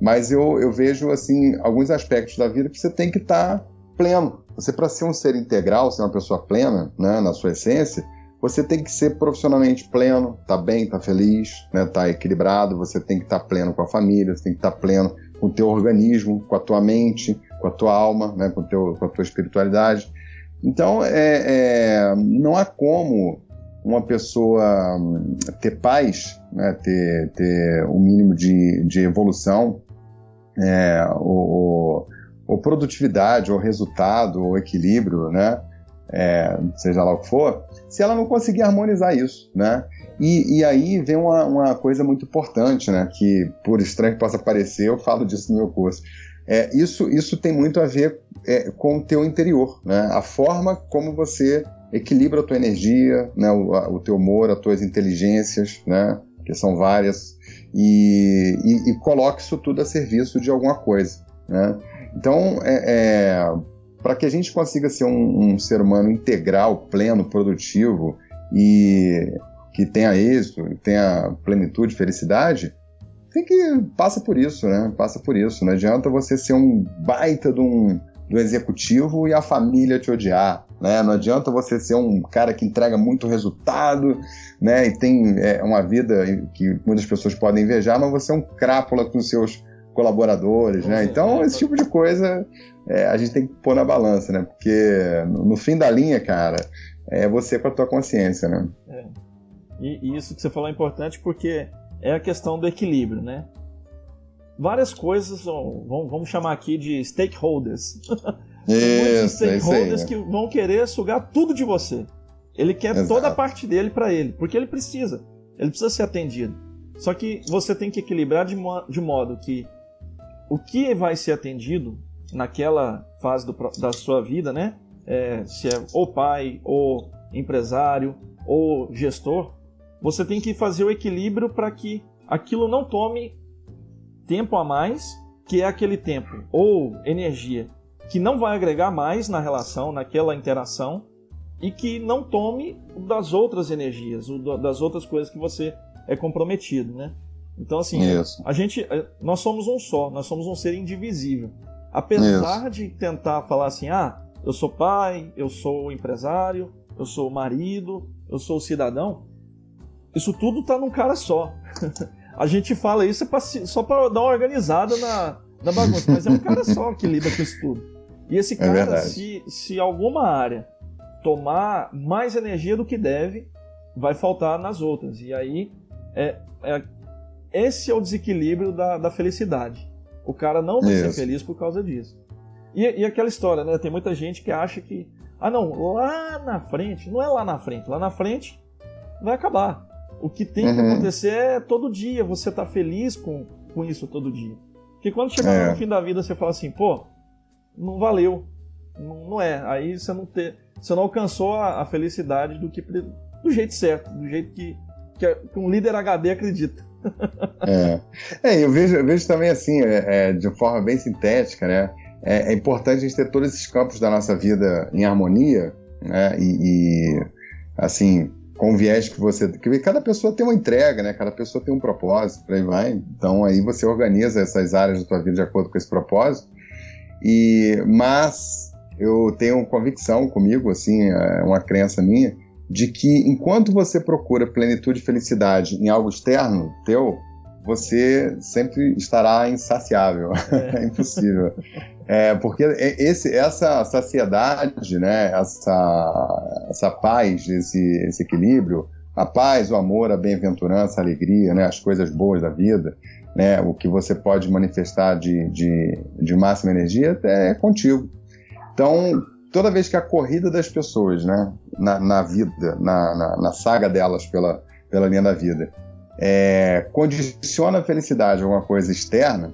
Mas eu, eu vejo assim alguns aspectos da vida que você tem que estar tá pleno. Você para ser um ser integral, ser uma pessoa plena, né, na sua essência, você tem que ser profissionalmente pleno, tá bem, tá feliz, né, tá equilibrado, você tem que estar tá pleno com a família, você tem que estar tá pleno com o teu organismo, com a tua mente, com a tua alma, né, com, teu, com a tua espiritualidade. Então, é, é, não há como uma pessoa hum, ter paz, né, ter, ter um mínimo de, de evolução, é, ou, ou, produtividade, ou resultado, ou equilíbrio, né, é, seja lá o que for, se ela não conseguir harmonizar isso, né? E, e aí vem uma, uma, coisa muito importante, né? Que por estranho que possa parecer, eu falo disso no meu curso. É, isso, isso tem muito a ver é, com o teu interior, né? A forma como você equilibra a tua energia, né, o, a, o teu humor, as tuas inteligências, né, que são várias, e, e, e coloque isso tudo a serviço de alguma coisa. Né? Então, é, é para que a gente consiga ser um, um, ser humano integral, pleno, produtivo e que tenha êxito, tenha plenitude, felicidade, tem que passa por isso, né? Passa por isso. Não adianta você ser um baita de um, do executivo e a família te odiar. Né? Não adianta você ser um cara que entrega muito resultado né? e tem é, uma vida que muitas pessoas podem invejar, mas você é um crápula com seus colaboradores. Né? Então, esse tipo de coisa é, a gente tem que pôr na balança, né? porque no, fim da linha, cara, é você com a tua consciência. Né? É. E, isso que você falou é importante porque é a questão do equilíbrio, né? várias coisas, vamos chamar aqui de stakeholders. Isso, muitos stakeholders que vão querer sugar tudo de você. Ele quer Exato. toda a parte dele para ele, porque ele precisa. Ele precisa ser atendido. Só que você tem que equilibrar de, mo de modo que o que vai ser atendido naquela fase do, da sua vida, né? É, se é ou pai, ou empresário, ou gestor, você tem que fazer o equilíbrio para que aquilo não tome tempo a mais, que é aquele tempo ou energia que não vai agregar mais na relação, naquela interação, e que não tome das outras energias, das outras coisas que você é comprometido, né? Então assim, Isso. a gente, é, nós somos um só, nós somos um ser indivisível. Apesar Isso. de tentar falar assim, ah, eu sou pai, eu sou empresário, eu sou marido, eu sou cidadão, isso tudo está num cara só. A gente fala isso só para dar uma organizada na, na bagunça, mas é um cara só que lida com isso tudo. E esse é cara, é se, se alguma área tomar mais energia do que deve, vai faltar nas outras. E aí, é, é esse é o desequilíbrio da, da felicidade. O cara não vai isso. ser feliz por causa disso. E, e aquela história, né? Tem muita gente que acha que, ah, não, lá na frente, não é lá na frente, lá na frente vai acabar. O que tem uhum. que acontecer é todo dia, você tá feliz com, com isso todo dia. Porque quando chegar é. no fim da vida, você fala assim, pô, não valeu. Não, não é. Aí você não, ter, você não alcançou a, a, felicidade do, que, do jeito certo, do jeito que, que, que um líder HD acredita. É. é, eu vejo, eu vejo também assim, é, é, de forma bem sintética, né? É, é, importante a gente ter todos esses campos da nossa vida em harmonia, né? E, e assim, com o viés que você. Porque cada pessoa tem uma entrega, né? Cada pessoa tem um propósito, por aí vai. Então aí você organiza essas áreas da tua vida de acordo com esse propósito. E, mas eu tenho convicção comigo, assim, é uma crença minha, de que enquanto você procura plenitude e felicidade em algo externo teu, você sempre estará insaciável. É, é impossível. É, porque esse, essa saciedade, né, essa, essa paz, esse, esse equilíbrio, a paz, o amor, a bem-aventurança, a alegria, né, as coisas boas da vida, né, o que você pode manifestar de, de, de máxima energia é contigo. Então, toda vez que a corrida das pessoas né, na, na vida, na, na, na saga delas pela, pela linha da vida, é, condiciona a felicidade a alguma coisa externa,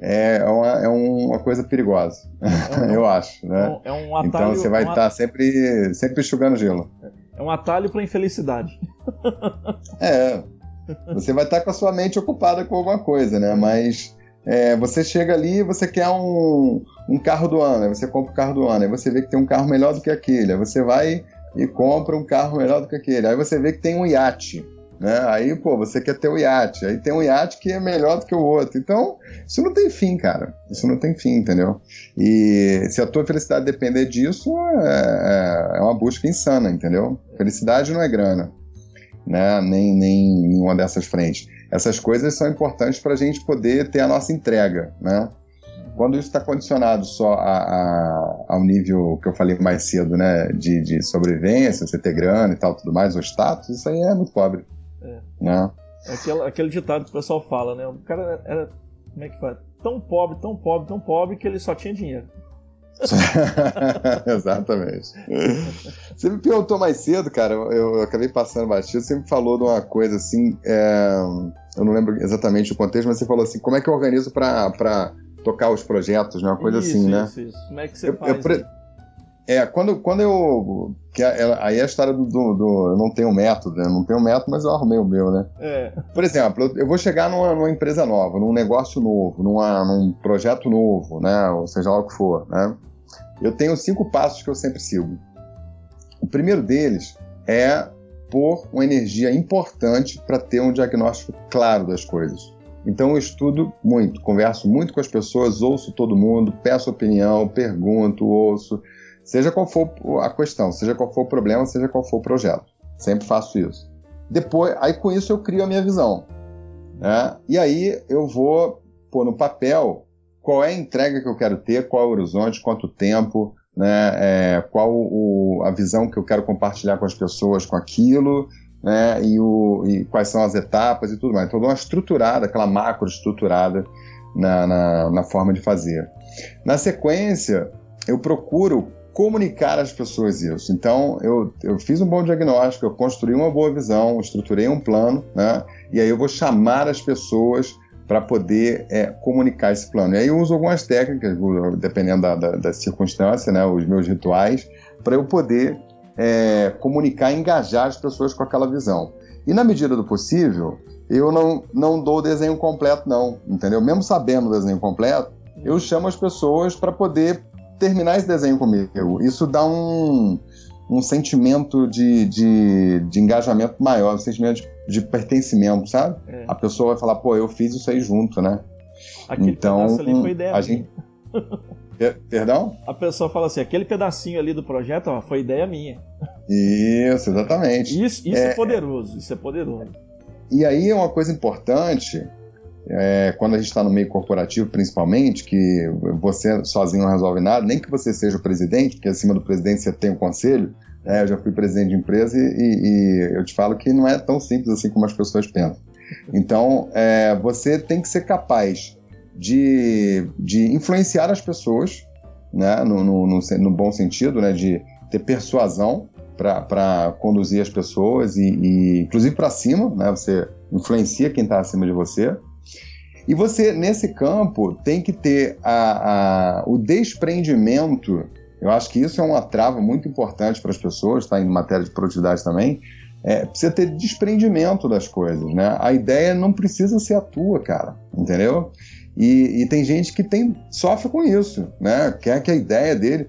é uma, é uma coisa perigosa, é um, eu acho. Né? É um atalho, então você vai estar tá sempre, sempre enxugando gelo. É um atalho para infelicidade. é. Você vai estar tá com a sua mente ocupada com alguma coisa, né? Mas é, você chega ali e você quer um, um carro do ano, aí você compra o carro do ano, aí você vê que tem um carro melhor do que aquele, aí você vai e compra um carro melhor do que aquele, aí você vê que tem um iate Né? Aí, pô, você quer ter o iate. Aí tem um iate que é melhor do que o outro. Então, isso não tem fim, cara. Isso não tem fim, entendeu? E se a tua felicidade depender disso, é, é, é uma busca insana, entendeu? Felicidade não é grana, né? Nem, nem nenhuma dessas frentes. Essas coisas são importantes para a gente poder ter a nossa entrega, né? Quando isso está condicionado só a, a, ao nível que eu falei mais cedo, né, de, de sobrevivência, você ter grana e tal, tudo mais, o status, isso aí é muito pobre. É. Né? Aquele, aquele ditado que o pessoal fala, né? O cara era, como é que fala? Tão pobre, tão pobre, tão pobre que ele só tinha dinheiro. Exatamente. Você me perguntou mais cedo, cara, eu, eu, acabei passando batido, você me falou de uma coisa assim, é, eu não lembro exatamente o contexto, mas você falou assim, como é que eu organizo para tocar os projetos, né? Uma coisa isso, assim, né? Isso, isso. Como é que você eu, faz? Eu, é, quando, quando eu. Que aí é a história do, do, do, Eu não tenho método, né? Não tenho método, mas eu arrumei o meu, né? É. Por exemplo, eu, eu vou chegar numa, numa, empresa nova, num negócio novo, numa, num projeto novo, né? Ou seja lá o que for, né? Eu tenho cinco passos que eu sempre sigo. O primeiro deles é pôr uma energia importante para ter um diagnóstico claro das coisas. Então eu estudo muito, converso muito com as pessoas, ouço todo mundo, peço opinião, pergunto, ouço Seja qual for a questão, seja qual for o problema, seja qual for o projeto. Sempre faço isso. Depois, aí com isso eu crio a minha visão. Né? E aí eu vou pôr no papel qual é a entrega que eu quero ter, qual é o horizonte, quanto tempo, né? É, qual o, a visão que eu quero compartilhar com as pessoas com aquilo, né? E, o, e quais são as etapas e tudo mais. Então, dou uma estruturada, aquela macro estruturada na, na, na forma de fazer. Na sequência, eu procuro comunicar às pessoas isso. Então, eu, eu fiz um bom diagnóstico, eu construí uma boa visão, estruturei um plano, né? E aí eu vou chamar as pessoas para poder é, comunicar esse plano. E aí eu uso algumas técnicas, dependendo da, da, da circunstância, né? Os meus rituais, para eu poder é, comunicar e engajar as pessoas com aquela visão. E na medida do possível, eu não, não dou o desenho completo, não, entendeu? Mesmo sabendo o desenho completo, eu chamo as pessoas para poder terminar esse desenho comigo. Isso dá um, um sentimento de, de, de engajamento maior, um sentimento de, de pertencimento, sabe? É. A pessoa vai falar, pô, eu fiz isso aí junto, né? Aquele então, ali foi ideia a gente... Perdão? A pessoa fala assim, aquele pedacinho ali do projeto ó, foi ideia minha. Isso, exatamente. Isso, isso é, é poderoso, isso é poderoso. E aí uma coisa importante é, quando a gente está no meio corporativo, principalmente, que você sozinho não resolve nada, nem que você seja o presidente, porque acima do presidente você tem o um conselho. É, eu já fui presidente de empresa e, e, eu te falo que não é tão simples assim como as pessoas pensam. Então, é, você tem que ser capaz de, de influenciar as pessoas, né, no, no, no, no bom sentido, né, de ter persuasão para conduzir as pessoas e, e inclusive para cima, né, você influencia quem está acima de você e você, nesse campo, tem que ter a, a, o desprendimento. Eu acho que isso é uma trava muito importante para as pessoas, está em matéria de produtividade também. É, precisa ter desprendimento das coisas, né? A ideia não precisa ser a tua, cara, entendeu? E, e tem gente que tem, sofre com isso, né? Quer que a ideia dele.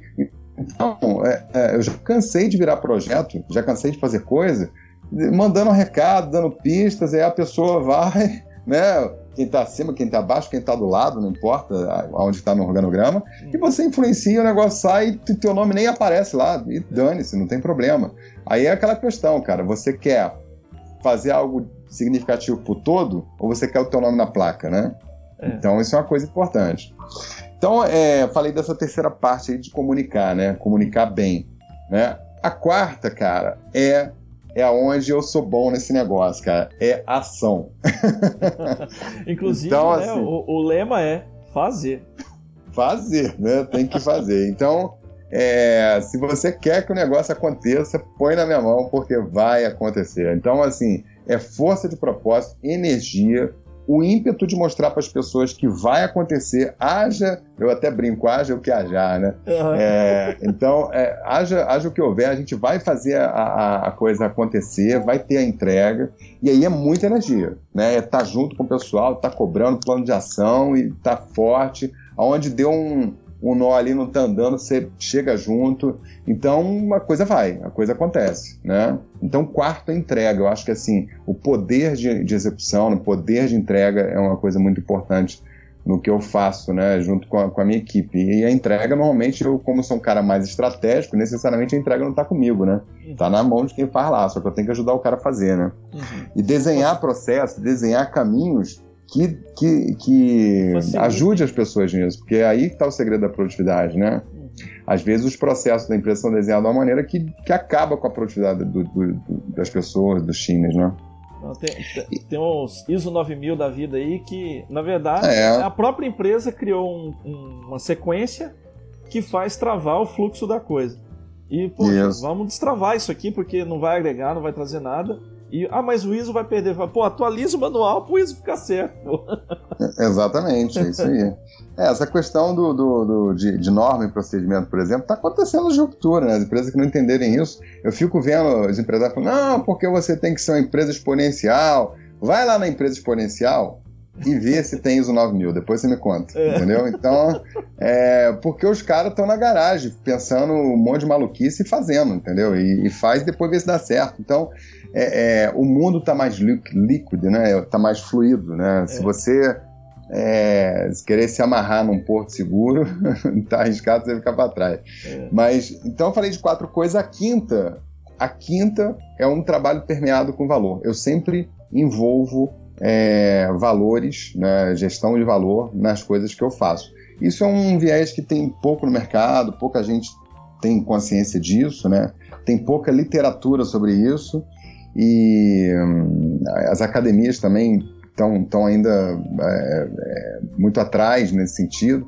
Então, é, é, eu já cansei de virar projeto, já cansei de fazer coisa, mandando um recado, dando pistas, aí a pessoa vai, né? Quem está acima, quem está abaixo, quem está do lado, não importa onde está no organograma, hum. e você influencia, o negócio sai e teu nome nem aparece lá, e dane-se, não tem problema. Aí é aquela questão, cara, você quer fazer algo significativo pro todo, ou você quer o teu nome na placa, né? É. Então isso é uma coisa importante. Então, é, falei dessa terceira parte aí de comunicar, né? Comunicar bem, né? A quarta, cara, é é aonde eu sou bom nesse negócio, cara. É ação. Inclusive, então, né, assim, o, o, lema é fazer. Fazer, né? Tem que fazer. Então, é, se você quer que o negócio aconteça, põe na minha mão, porque vai acontecer. Então, assim, é força de propósito, energia, o ímpeto de mostrar para as pessoas que vai acontecer, haja, eu até brinco, haja o que hajar, né? Uhum. É, então, é, haja, haja o que houver, a gente vai fazer a, a, coisa acontecer, vai ter a entrega, e aí é muita energia, né? É tá junto com o pessoal, tá cobrando plano de ação e tá forte, aonde deu um, um nó ali não está andando, você chega junto. Então uma coisa vai, a coisa acontece, né? Então quarto é entrega. Eu acho que assim o poder de, de execução, o poder de entrega é uma coisa muito importante no que eu faço, né, junto com a, com a, minha equipe. E a entrega, normalmente, eu, como sou um cara mais estratégico, necessariamente a entrega não está comigo, né? Está na mão de quem faz lá, só que eu tenho que ajudar o cara a fazer, né? Uhum. E desenhar processos, desenhar caminhos que, que, que ajude as pessoas nisso, porque é aí que está o segredo da produtividade, né? Uhum. Às vezes os processos da empresa são desenhados de uma maneira que, que acaba com a produtividade do, do, do, das pessoas, dos times, né? Tem, tem uns ISO 9000 da vida aí que, na verdade, é. a própria empresa criou um, um, uma sequência que faz travar o fluxo da coisa. E, pô, vamos destravar isso aqui porque não vai agregar, não vai trazer nada. E, ah, mas o ISO vai perder. Pô, atualiza o manual para o ISO ficar certo. Exatamente, é isso aí. É, essa questão do, do, do de, de, norma e procedimento, por exemplo, está acontecendo de ruptura, né? As empresas que não entenderem isso, eu fico vendo os empresários falando, não, porque você tem que ser uma empresa exponencial. Vai lá na empresa exponencial e vê se tem ISO 9000, depois você me conta, é. entendeu? Então, é, porque os caras estão na garagem, pensando um monte de maluquice e fazendo, entendeu? E, e faz e depois vê se dá certo. Então, é, é, o mundo está mais líquido, né? Está mais fluido, né? Se é. você é, se querer se amarrar num porto seguro, tá arriscado você ficar para trás. É. Mas então eu falei de quatro coisas. A quinta, a quinta é um trabalho permeado com valor. Eu sempre envolvo é, valores, né, gestão de valor nas coisas que eu faço. Isso é um viés que tem pouco no mercado, pouca gente tem consciência disso, né? Tem pouca literatura sobre isso e hum, as academias também estão ainda é, é, muito atrás nesse sentido.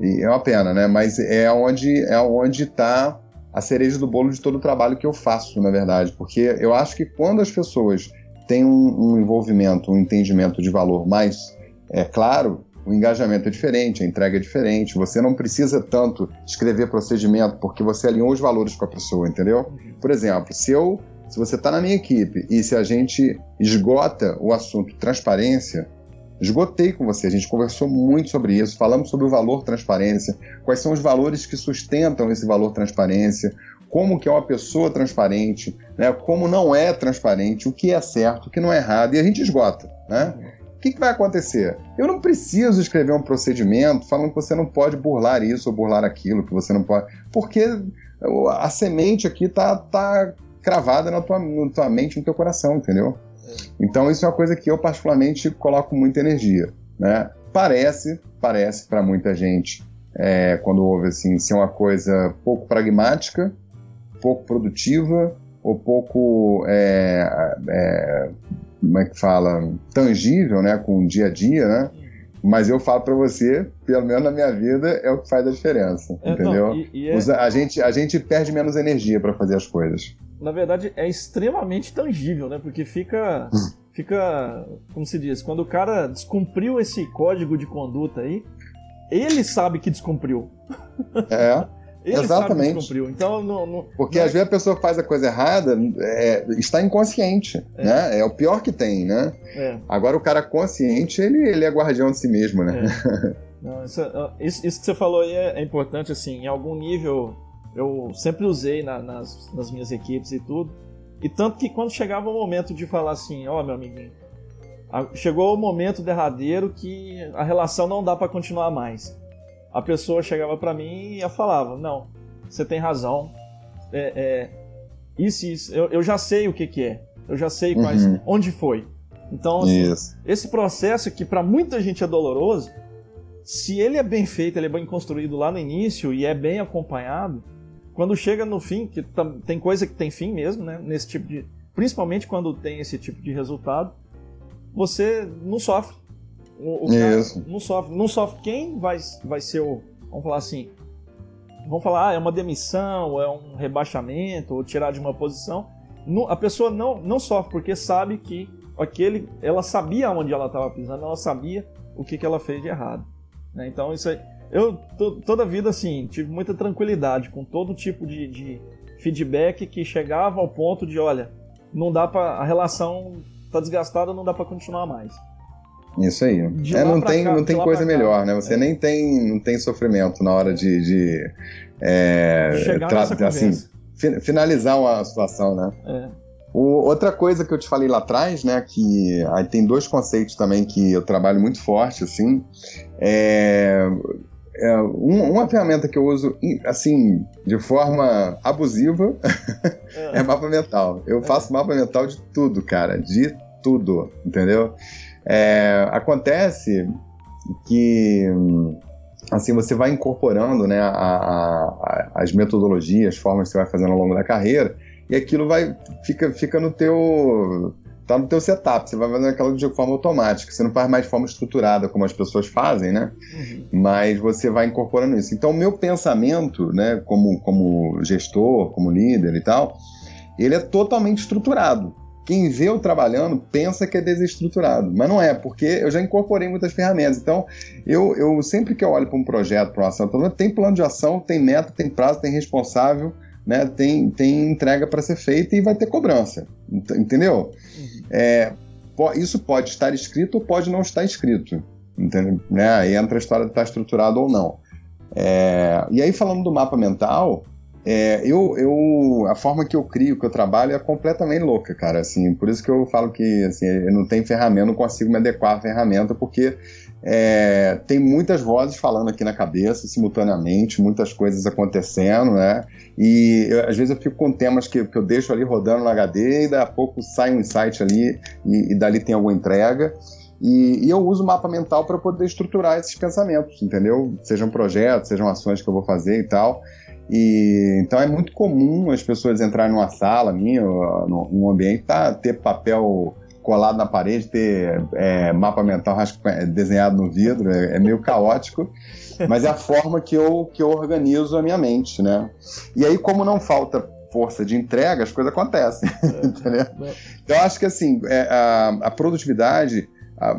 E é uma pena, né? Mas é onde é onde está a cereja do bolo de todo o trabalho que eu faço, na verdade, porque eu acho que quando as pessoas têm um, um envolvimento, um entendimento de valor mais é claro, o engajamento é diferente, a entrega é diferente. Você não precisa tanto escrever procedimento porque você alinhou os valores com a pessoa, entendeu? Por exemplo, se eu se você está na minha equipe e se a gente esgota o assunto transparência, esgotei com você, a gente conversou muito sobre isso, falamos sobre o valor transparência, quais são os valores que sustentam esse valor transparência, como que é uma pessoa transparente, né? como não é transparente, o que é certo, o que não é errado, e a gente esgota. Né? O que, que, vai acontecer? Eu não preciso escrever um procedimento falando que você não pode burlar isso ou burlar aquilo, que você não pode. Porque a semente aqui está tá cravada na tua, na tua mente, no teu coração, entendeu? Então isso é uma coisa que eu particularmente coloco muita energia, né? Parece, parece para muita gente, é, quando ouve assim, ser uma coisa pouco pragmática, pouco produtiva ou pouco, é, é, como é que fala, tangível, né, com o dia a dia, né? Mas eu falo para você, pelo menos na minha vida, é o que faz a diferença, é, entendeu? Não, e, e é... a, gente, a gente perde menos energia para fazer as coisas na verdade, é extremamente tangível, né? Porque fica. Fica. Como se diz? Quando o cara descumpriu esse código de conduta aí, ele sabe que descumpriu. É. Ele Exatamente. descumpriu. Então, não, não, Porque não... às vezes a pessoa faz a coisa errada, é, está inconsciente, é. né? É o pior que tem, né? É. Agora o cara consciente, ele, ele é guardião de si mesmo, né? É. Não, isso, isso, isso, que você falou aí é, é importante, assim, em algum nível eu sempre usei na, nas, nas minhas equipes e tudo. E tanto que quando chegava o momento de falar assim, ó, oh, meu amiguinho, chegou o momento derradeiro que a relação não dá para continuar mais. A pessoa chegava para mim e falava, não, você tem razão, é, é, isso, isso, eu, eu, já sei o que, que é, eu já sei quais, uhum. onde foi. Então, assim, esse processo que para muita gente é doloroso, se ele é bem feito, ele é bem construído lá no início e é bem acompanhado, quando chega no fim, que tem coisa que tem fim mesmo, né? Nesse tipo de. Principalmente quando tem esse tipo de resultado, você não sofre. O, o Isso. não sofre. Não sofre quem vai, vai ser o. Vamos falar assim. Vamos falar, ah, é uma demissão, é um rebaixamento, ou tirar de uma posição. a pessoa não, não sofre porque sabe que aquele, ela sabia onde ela estava pisando, ela sabia o que, que ela fez de errado. Né? Então isso aí eu toda a vida assim tive muita tranquilidade com todo tipo de, de feedback que chegava ao ponto de olha não dá para a relação tá desgastada não dá para continuar mais Isso aí. É, não tem, cá, não tem coisa melhor, né? Você é. nem tem, não tem sofrimento na hora de, de é, assim, finalizar uma situação, né? É. O, outra coisa que eu te falei lá atrás, né, que aí tem dois conceitos também que eu trabalho muito forte, assim, é, é um, uma ferramenta que eu uso, assim, de forma abusiva, é, é mapa mental. Eu faço mapa mental de tudo, cara, de tudo, entendeu? É, acontece que assim você vai incorporando né, a, a, as metodologias, as formas que você vai fazendo ao longo da carreira, e aquilo vai fica, fica no teu tá no teu setup, você vai fazendo aquilo de forma automática, você não faz mais de forma estruturada como as pessoas fazem, né? Uhum. Mas você vai incorporando isso. Então, o meu pensamento, né, como, como gestor, como líder e tal, ele é totalmente estruturado quem vê eu trabalhando pensa que é desestruturado, mas não é, porque eu já incorporei muitas ferramentas. Então, eu, eu sempre que eu olho para um projeto, para uma ação, tem plano de ação, tem meta, tem prazo, tem responsável, né, tem, tem entrega para ser feita e vai ter cobrança, entendeu? Uhum. É, isso pode estar escrito ou pode não estar escrito, entendeu? Né? Aí entra a história de estar estruturado ou não. É, e aí, falando do mapa mental, é, eu, eu, a forma que eu crio, que eu trabalho é completamente louca, cara. Assim, por isso que eu falo que assim, eu não tenho ferramenta, não consigo me adequar à ferramenta, porque é, tem muitas vozes falando aqui na cabeça simultaneamente, muitas coisas acontecendo, né? E eu, às vezes eu fico com temas que, que eu deixo ali rodando no HD e daqui a pouco sai um insight ali e, e dali tem alguma entrega. E, e, eu uso o mapa mental para poder estruturar esses pensamentos, entendeu? Sejam projetos, sejam ações que eu vou fazer e tal. E, então é muito comum as pessoas entrarem numa sala minha, num ambiente, tá, ter papel colado na parede, ter é, mapa mental é, desenhado no vidro, é, é, meio caótico, mas é a forma que eu, que eu organizo a minha mente, né? E aí, como não falta força de entrega, as coisas acontecem, é, entendeu? É. Então, eu acho que assim, a, a produtividade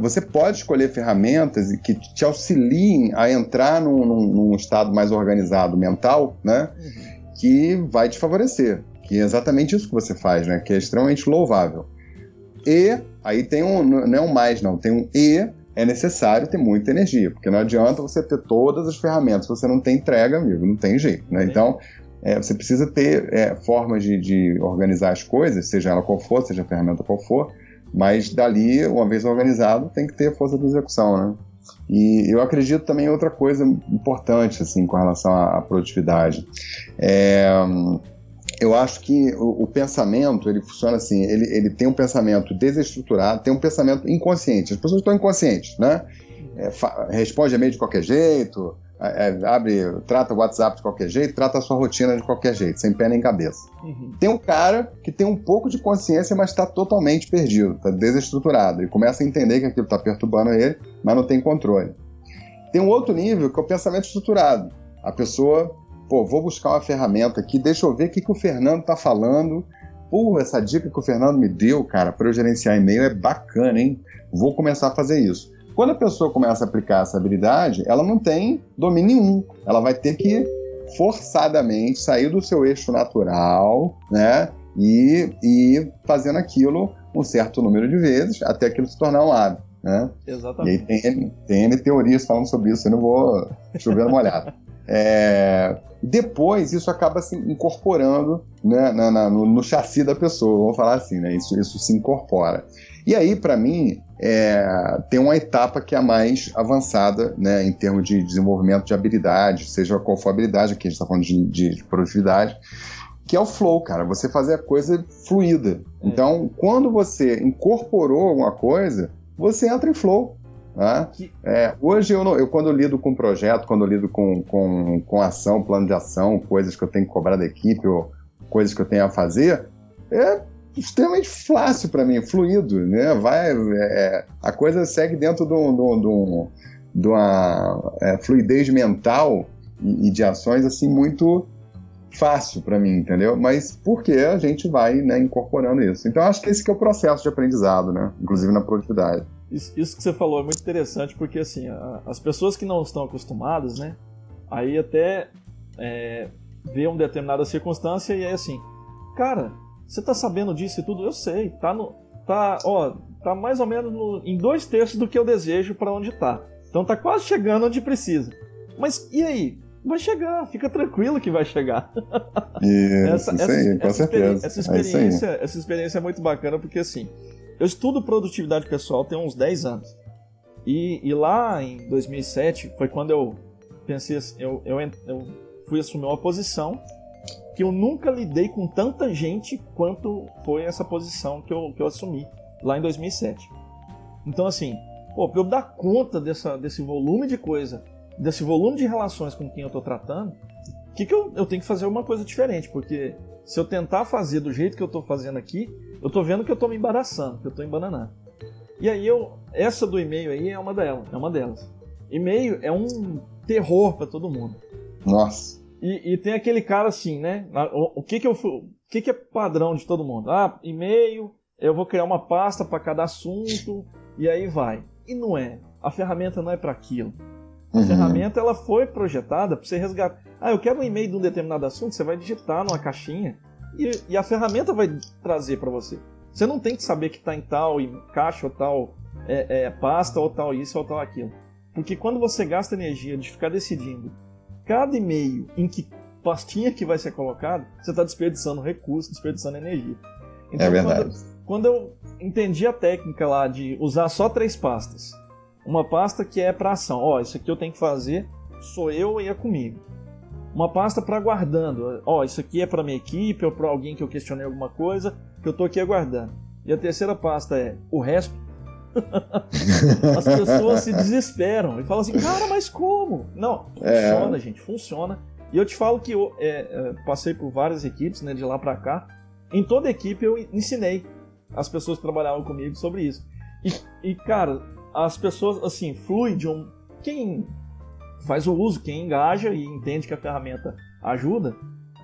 você pode escolher ferramentas que te auxiliem a entrar num, num, num estado mais organizado mental, né? Uhum. Que vai te favorecer. Que é exatamente isso que você faz, né? Que é extremamente louvável. E aí tem um, não é um mais, não, tem um e é necessário ter muita energia, porque não adianta você ter todas as ferramentas, você não tem entrega, amigo, não tem jeito, né? Então, é, você precisa ter é, formas de, de, organizar as coisas, seja ela qual for, seja a ferramenta qual for, mas dali, uma vez organizado, tem que ter força de execução, né? E eu acredito também em outra coisa importante, assim, com relação à produtividade. É, eu acho que o, o, pensamento, ele funciona assim, ele, ele tem um pensamento desestruturado, tem um pensamento inconsciente. As pessoas estão inconscientes, né? É, responde a meio de qualquer jeito, é, é, abre, trata o WhatsApp de qualquer jeito, trata a sua rotina de qualquer jeito, sem pé nem cabeça. Uhum. Tem um cara que tem um pouco de consciência, mas está totalmente perdido, está desestruturado. Ele começa a entender que aquilo está perturbando ele, mas não tem controle. Tem um outro nível que é o pensamento estruturado. A pessoa, pô, vou buscar uma ferramenta aqui, deixa eu ver o que, que o Fernando está falando. Pô, essa dica que o Fernando me deu, cara, para eu gerenciar e-mail é bacana, hein? Vou começar a fazer isso. Quando a pessoa começa a aplicar essa habilidade, ela não tem domínio nenhum. Ela vai ter que forçadamente sair do seu eixo natural, né? E, e fazendo aquilo um certo número de vezes até aquilo se tornar um hábito. Né? Exatamente. E aí tem, tem N teorias falando sobre isso, eu não vou chover uma olhada. É, depois isso acaba se incorporando né, na, na, no, no, chassi da pessoa, vamos falar assim, né? Isso, isso se incorpora. E aí, para mim, é, tem uma etapa que é a mais avançada, né, em termos de desenvolvimento de habilidade, seja qual for a habilidade, aqui a gente está falando de, de, produtividade, que é o flow, cara, você fazer a coisa fluida. É. Então, quando você incorporou alguma coisa, você entra em flow. Né? É, hoje, eu, eu, quando eu lido com projeto, quando eu lido com, com, com ação, plano de ação, coisas que eu tenho que cobrar da equipe ou coisas que eu tenho a fazer, é extremamente fácil para mim, fluido, né? Vai, é, a coisa segue dentro de, um, de, um, de uma é, fluidez mental e, e, de ações assim muito fácil para mim, entendeu? Mas porque a gente vai né, incorporando isso. Então acho que esse que é o processo de aprendizado, né? Inclusive na produtividade. Isso, isso que você falou é muito interessante porque assim a, as pessoas que não estão acostumadas, né? Aí até é, vê uma determinada circunstância e é assim, cara, você tá sabendo disso e tudo? Eu sei, tá no, tá, ó, tá mais ou menos no, em dois terços do que eu desejo para onde tá. Então tá quase chegando onde precisa. Mas e aí? Vai chegar, fica tranquilo que vai chegar. Isso, essa, essa, com essa certeza. Essa é experiência, é essa experiência é muito bacana porque assim, eu estudo produtividade pessoal tem uns 10 anos. E, e lá em 2007 foi quando eu pensei assim, eu, eu, eu fui assumir uma posição que eu nunca lidei com tanta gente quanto foi essa posição que eu, que eu assumi lá em 2007. Então, assim, pô, eu dar conta dessa, desse volume de coisa, desse volume de relações com quem eu tô tratando, o que, que eu, eu tenho que fazer uma coisa diferente? Porque se eu tentar fazer do jeito que eu tô fazendo aqui, eu tô vendo que eu tô me embaraçando, que eu tô embananando. E aí eu, essa do e-mail aí é uma delas, é uma delas. E-mail é um terror para todo mundo. Nossa. E, e, tem aquele cara assim, né? O, o que que eu, o que que é padrão de todo mundo? Ah, e-mail, eu vou criar uma pasta para cada assunto e aí vai. E não é. A ferramenta não é para aquilo. A uhum. ferramenta ela foi projetada para você resgatar. Ah, eu quero um e-mail de um determinado assunto, você vai digitar numa caixinha e, e a ferramenta vai trazer para você. Você não tem que saber que está em tal caixa ou tal é, é, pasta ou tal isso ou tal aquilo. Porque quando você gasta energia de ficar decidindo cada e-mail em que pastinha que vai ser colocado, você está desperdiçando recurso, desperdiçando energia. Então, é verdade. Quando, quando eu entendi a técnica lá de usar só três pastas, uma pasta que é para ação, ó, isso aqui eu tenho que fazer, sou eu e é comigo. Uma pasta para aguardando, ó, isso aqui é para minha equipe ou para alguém que eu questionei alguma coisa, que eu tô aqui aguardando. E a terceira pasta é o resto. As pessoas se desesperam e falam assim, cara, mas como? Não, é. funciona, é. gente, funciona. E eu te falo que eu é, é, passei por várias equipes, né, de lá para cá. Em toda equipe eu ensinei as pessoas que trabalhavam comigo sobre isso. E, e cara, as pessoas, assim, flui de um. Quem faz o uso, quem engaja e entende que a ferramenta ajuda,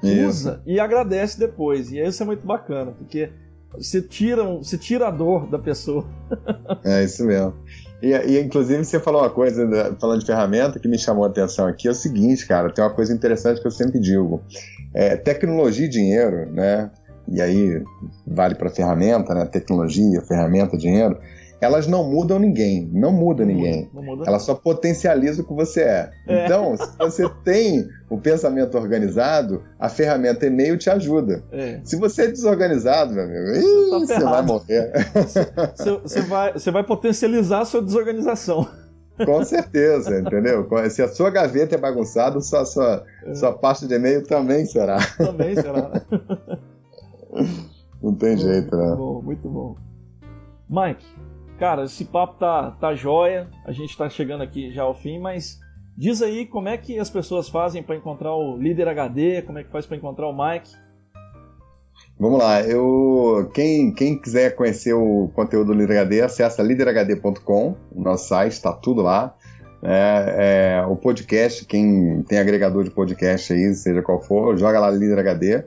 isso. usa e agradece depois. E isso é muito bacana, porque você tira, você tira a dor da pessoa. é isso mesmo. E, e, inclusive você falou uma coisa, falando de ferramenta, que me chamou a atenção aqui, é o seguinte, cara, tem uma coisa interessante que eu sempre digo. É, tecnologia e dinheiro, né? E aí vale para ferramenta, né? Tecnologia, ferramenta, dinheiro elas não mudam ninguém, não muda ninguém. Não muda. Ela só potencializa o que você é. é. Então, se você tem o pensamento organizado, a ferramenta e-mail te ajuda. É. Se você é desorganizado, meu amigo, você, tá você vai morrer. Você, vai, você vai potencializar a sua desorganização. Com certeza, entendeu? Se a sua gaveta é bagunçada, sua, sua, é. sua pasta de e-mail também será. Também será. Não tem muito jeito, né? Muito bom, muito bom. Mike, Cara, esse papo tá, tá jóia, a gente tá chegando aqui já ao fim, mas diz aí como é que as pessoas fazem para encontrar o líder HD, como é que faz para encontrar o Mike? Vamos lá, eu quem, quem quiser conhecer o conteúdo do Líder HD, acessa líderhd.com, o nosso site, está tudo lá. É, é, o podcast, quem tem agregador de podcast aí, seja qual for, joga lá Líder HD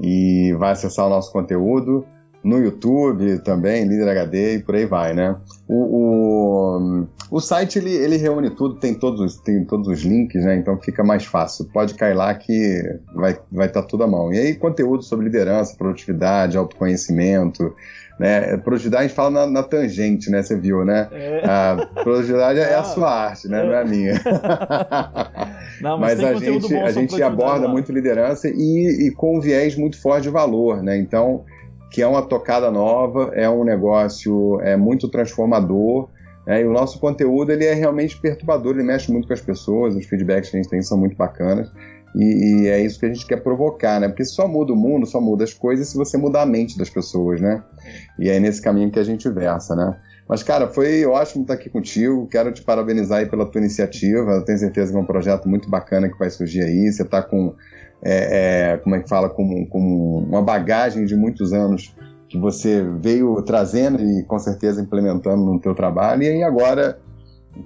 e vai acessar o nosso conteúdo no YouTube também, Líder HD e por aí vai, né? O, o, o site ele, ele reúne tudo, tem todos, tem todos os links, né? Então fica mais fácil. Pode cair lá que vai estar vai tá tudo à mão. E aí, conteúdo sobre liderança, produtividade, autoconhecimento. Né? Produtividade a gente fala na, na tangente, né? Você viu, né? É. A produtividade é a sua arte, né? É. Não é a minha. Não, mas, mas a gente, a gente aborda lá. muito liderança e, e com um viés muito forte de valor, né? Então que é uma tocada nova, é um negócio é muito transformador. É, e o nosso conteúdo ele é realmente perturbador, ele mexe muito com as pessoas, os feedbacks que a gente tem são muito bacanas. E, e, é isso que a gente quer provocar, né? Porque só muda o mundo, só muda as coisas se você mudar a mente das pessoas, né? E é nesse caminho que a gente versa, né? Mas, cara, foi ótimo estar aqui contigo. Quero te parabenizar aí pela tua iniciativa. Eu tenho certeza que é um projeto muito bacana que vai surgir aí. Você está com é, é, como é que fala, com, com uma bagagem de muitos anos que você veio trazendo e com certeza implementando no teu trabalho e aí agora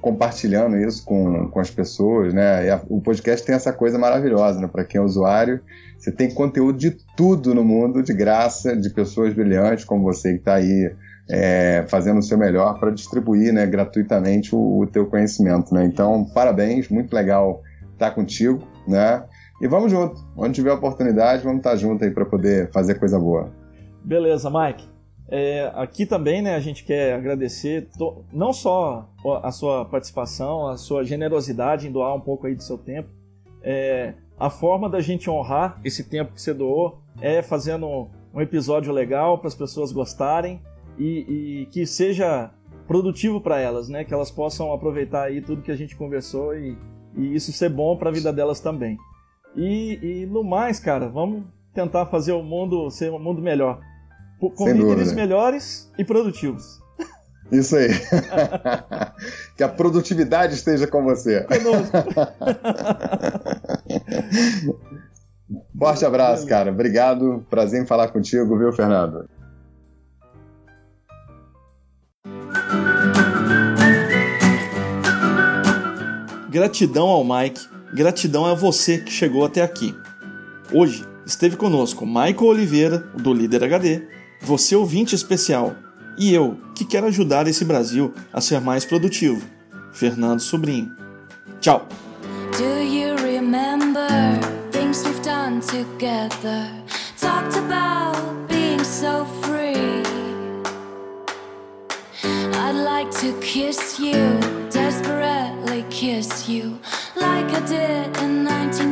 compartilhando isso com, com as pessoas, né? A, o podcast tem essa coisa maravilhosa, né? Para quem é usuário, você tem conteúdo de tudo no mundo, de graça, de pessoas brilhantes como você que está aí é, fazendo o seu melhor para distribuir, né, gratuitamente o, o teu conhecimento, né? Então, parabéns, muito legal estar contigo, né? E vamos junto. Onde tiver oportunidade, vamos estar junto aí para poder fazer coisa boa. Beleza, Mike. É, aqui também, né, a gente quer agradecer to, não só a sua participação, a sua generosidade em doar um pouco aí do seu tempo. É, a forma da gente honrar esse tempo que você doou é fazendo um episódio legal para as pessoas gostarem e, e que seja produtivo para elas, né? Que elas possam aproveitar aí tudo que a gente conversou e, e isso ser bom para a vida delas também. E, e, no mais, cara, vamos tentar fazer o mundo ser um mundo melhor com líderes melhores e produtivos. Isso aí. que a produtividade esteja com você. Conosco. Forte abraço, cara. Obrigado. Prazer em falar contigo, viu, Fernando? Gratidão ao Mike, gratidão a você que chegou até aqui. Hoje esteve conosco Michael Oliveira, do Líder HD, você ouvinte especial, e eu, que quero ajudar esse Brasil a ser mais produtivo, Fernando Sobrinho. Tchau! I'd like to kiss you, desperately kiss you, like I did in 19.